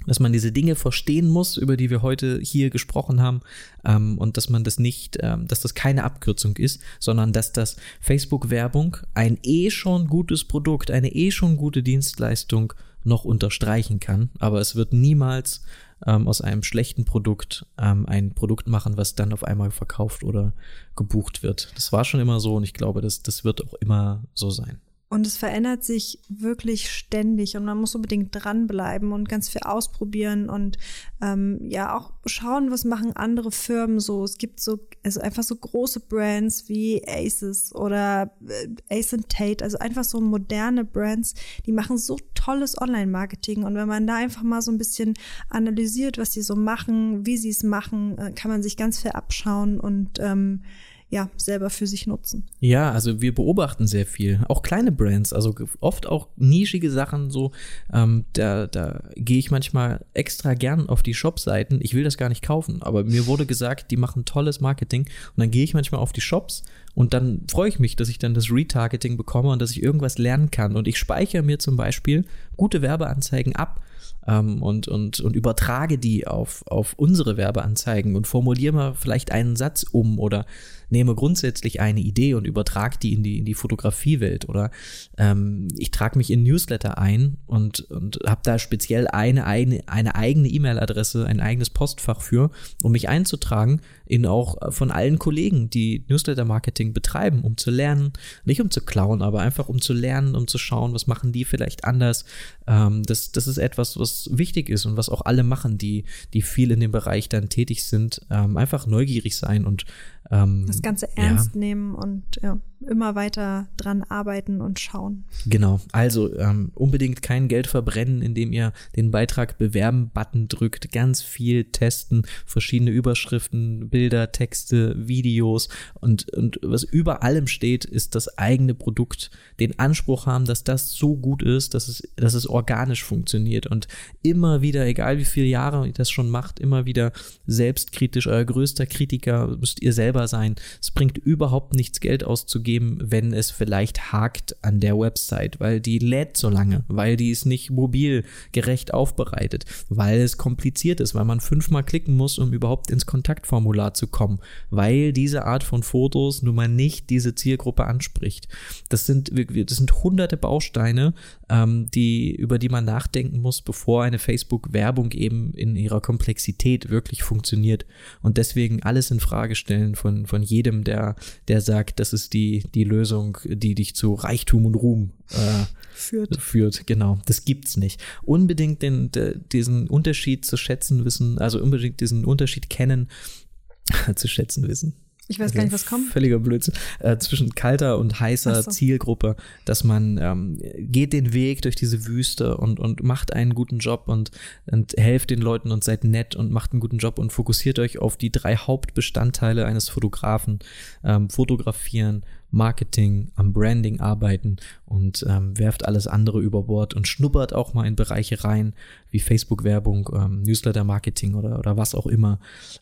dass man diese Dinge verstehen muss, über die wir heute hier gesprochen haben, ähm, und dass man das nicht, ähm, dass das keine Abkürzung ist, sondern dass das Facebook-Werbung ein eh schon gutes Produkt, eine eh schon gute Dienstleistung noch unterstreichen kann, aber es wird niemals ähm, aus einem schlechten Produkt ähm, ein Produkt machen, was dann auf einmal verkauft oder gebucht wird. Das war schon immer so und ich glaube, das, das wird auch immer so sein. Und es verändert sich wirklich ständig und man muss unbedingt dranbleiben und ganz viel ausprobieren und ähm, ja auch schauen, was machen andere Firmen so. Es gibt so, also einfach so große Brands wie Aces oder äh, Ace and Tate, also einfach so moderne Brands, die machen so tolles Online-Marketing und wenn man da einfach mal so ein bisschen analysiert, was die so machen, wie sie es machen, äh, kann man sich ganz viel abschauen und ähm, ja, selber für sich nutzen. Ja, also wir beobachten sehr viel. Auch kleine Brands, also oft auch nischige Sachen so. Ähm, da da gehe ich manchmal extra gern auf die Shop-Seiten. Ich will das gar nicht kaufen, aber mir wurde gesagt, die machen tolles Marketing. Und dann gehe ich manchmal auf die Shops und dann freue ich mich, dass ich dann das Retargeting bekomme und dass ich irgendwas lernen kann. Und ich speichere mir zum Beispiel gute Werbeanzeigen ab ähm, und, und, und übertrage die auf, auf unsere Werbeanzeigen und formuliere mal vielleicht einen Satz um oder nehme grundsätzlich eine Idee und übertrage die in die, in die Fotografiewelt oder ähm, ich trage mich in Newsletter ein und, und habe da speziell eine, eine, eine eigene E-Mail-Adresse, ein eigenes Postfach für, um mich einzutragen in auch von allen Kollegen, die Newsletter-Marketing betreiben, um zu lernen, nicht um zu klauen, aber einfach um zu lernen, um zu schauen, was machen die vielleicht anders. Ähm, das, das ist etwas, was wichtig ist und was auch alle machen, die, die viel in dem Bereich dann tätig sind. Ähm, einfach neugierig sein und ähm, das Ganze ernst ja. nehmen und ja, immer weiter dran arbeiten und schauen. Genau. Also ähm, unbedingt kein Geld verbrennen, indem ihr den Beitrag bewerben-Button drückt. Ganz viel testen, verschiedene Überschriften, Bilder, Texte, Videos und, und was über allem steht, ist das eigene Produkt. Den Anspruch haben, dass das so gut ist, dass es, dass es organisch funktioniert und immer wieder, egal wie viele Jahre ihr das schon macht, immer wieder selbstkritisch, euer größter Kritiker müsst ihr selber sein. Es bringt überhaupt nichts Geld auszugeben, wenn es vielleicht hakt an der Website, weil die lädt so lange, weil die ist nicht mobil gerecht aufbereitet, weil es kompliziert ist, weil man fünfmal klicken muss, um überhaupt ins Kontaktformular zu kommen, weil diese Art von Fotos nun mal nicht diese Zielgruppe anspricht. Das sind, das sind hunderte Bausteine, ähm, die, über die man nachdenken muss, bevor eine Facebook-Werbung eben in ihrer Komplexität wirklich funktioniert. Und deswegen alles in Frage stellen von, von jedem, der, der sagt, das ist die, die Lösung, die dich zu Reichtum und Ruhm äh, führt. führt. Genau, das gibt's nicht. Unbedingt den, de, diesen Unterschied zu schätzen wissen, also unbedingt diesen Unterschied kennen, zu schätzen wissen. Ich weiß also gar nicht, was kommt. Völliger Blödsinn. Äh, zwischen kalter und heißer so. Zielgruppe, dass man ähm, geht den Weg durch diese Wüste und, und macht einen guten Job und, und helft den Leuten und seid nett und macht einen guten Job und fokussiert euch auf die drei Hauptbestandteile eines Fotografen. Ähm, fotografieren, Marketing, am Branding arbeiten und ähm, werft alles andere über Bord und schnuppert auch mal in Bereiche rein, wie Facebook-Werbung, ähm, Newsletter-Marketing oder, oder was auch immer.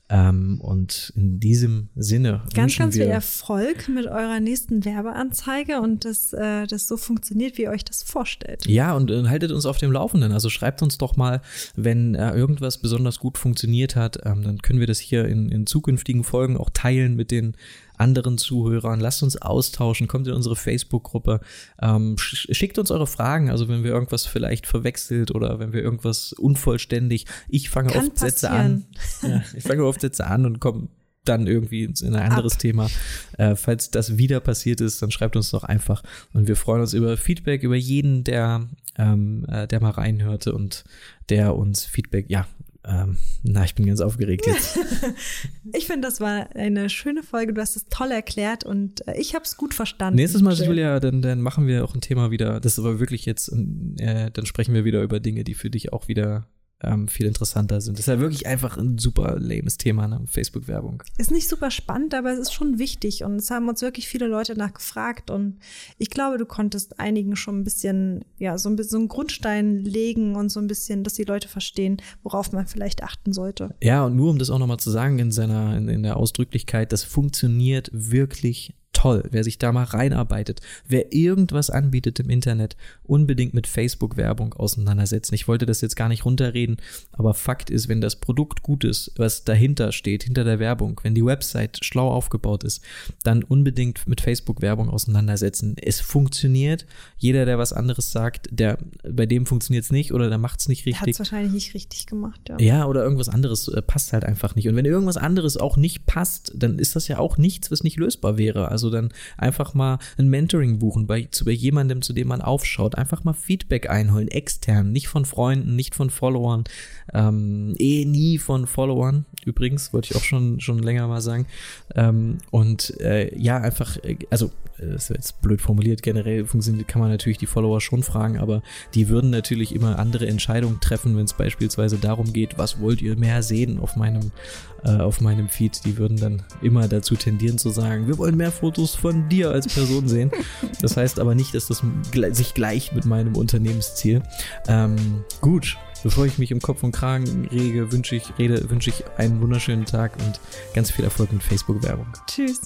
Ähm, und in diesem Sinne. Ganz, ganz viel Erfolg mit eurer nächsten Werbeanzeige und dass äh, das so funktioniert, wie ihr euch das vorstellt. Ja, und äh, haltet uns auf dem Laufenden. Also schreibt uns doch mal, wenn äh, irgendwas besonders gut funktioniert hat, ähm, dann können wir das hier in, in zukünftigen Folgen auch teilen mit den anderen Zuhörern. Lasst uns austauschen, kommt in unsere Facebook-Gruppe, ähm, schickt uns eure Fragen, also wenn wir irgendwas vielleicht verwechselt oder wenn wir irgendwas unvollständig. Ich fange Kann oft passieren. Sätze an. Ja, ich fange oft Sätze an und komme dann irgendwie in ein anderes Ab. Thema. Äh, falls das wieder passiert ist, dann schreibt uns doch einfach. Und wir freuen uns über Feedback, über jeden, der, ähm, äh, der mal reinhörte und der uns Feedback, ja, ähm, na, ich bin ganz aufgeregt jetzt. ich finde, das war eine schöne Folge. Du hast es toll erklärt und äh, ich habe es gut verstanden. Nächstes Mal, Julia, dann, dann machen wir auch ein Thema wieder. Das ist aber wirklich jetzt, äh, dann sprechen wir wieder über Dinge, die für dich auch wieder ähm, viel interessanter sind. Das ist ja wirklich einfach ein super lames Thema, ne? Facebook-Werbung. Ist nicht super spannend, aber es ist schon wichtig und es haben uns wirklich viele Leute nachgefragt und ich glaube, du konntest einigen schon ein bisschen, ja, so ein bisschen so einen Grundstein legen und so ein bisschen, dass die Leute verstehen, worauf man vielleicht achten sollte. Ja, und nur um das auch nochmal zu sagen in seiner, in, in der Ausdrücklichkeit, das funktioniert wirklich toll, wer sich da mal reinarbeitet, wer irgendwas anbietet im Internet, unbedingt mit Facebook-Werbung auseinandersetzen. Ich wollte das jetzt gar nicht runterreden, aber Fakt ist, wenn das Produkt gut ist, was dahinter steht, hinter der Werbung, wenn die Website schlau aufgebaut ist, dann unbedingt mit Facebook-Werbung auseinandersetzen. Es funktioniert. Jeder, der was anderes sagt, der bei dem funktioniert es nicht oder der macht es nicht richtig. Hat es wahrscheinlich nicht richtig gemacht, ja. Ja, oder irgendwas anderes äh, passt halt einfach nicht. Und wenn irgendwas anderes auch nicht passt, dann ist das ja auch nichts, was nicht lösbar wäre. Also dann einfach mal ein Mentoring buchen bei, zu, bei jemandem, zu dem man aufschaut. Einfach mal Feedback einholen, extern, nicht von Freunden, nicht von Followern, ähm, eh nie von Followern. Übrigens, wollte ich auch schon, schon länger mal sagen. Ähm, und äh, ja, einfach, äh, also das ist jetzt blöd formuliert, generell kann man natürlich die Follower schon fragen, aber die würden natürlich immer andere Entscheidungen treffen, wenn es beispielsweise darum geht, was wollt ihr mehr sehen auf meinem, äh, auf meinem Feed. Die würden dann immer dazu tendieren zu sagen, wir wollen mehr Fotos von dir als Person sehen. Das heißt aber nicht, dass das sich gleicht mit meinem Unternehmensziel. Ähm, gut, bevor ich mich im Kopf und Kragen rege, wünsche ich, rede, wünsche ich einen wunderschönen Tag und ganz viel Erfolg mit Facebook-Werbung. Tschüss.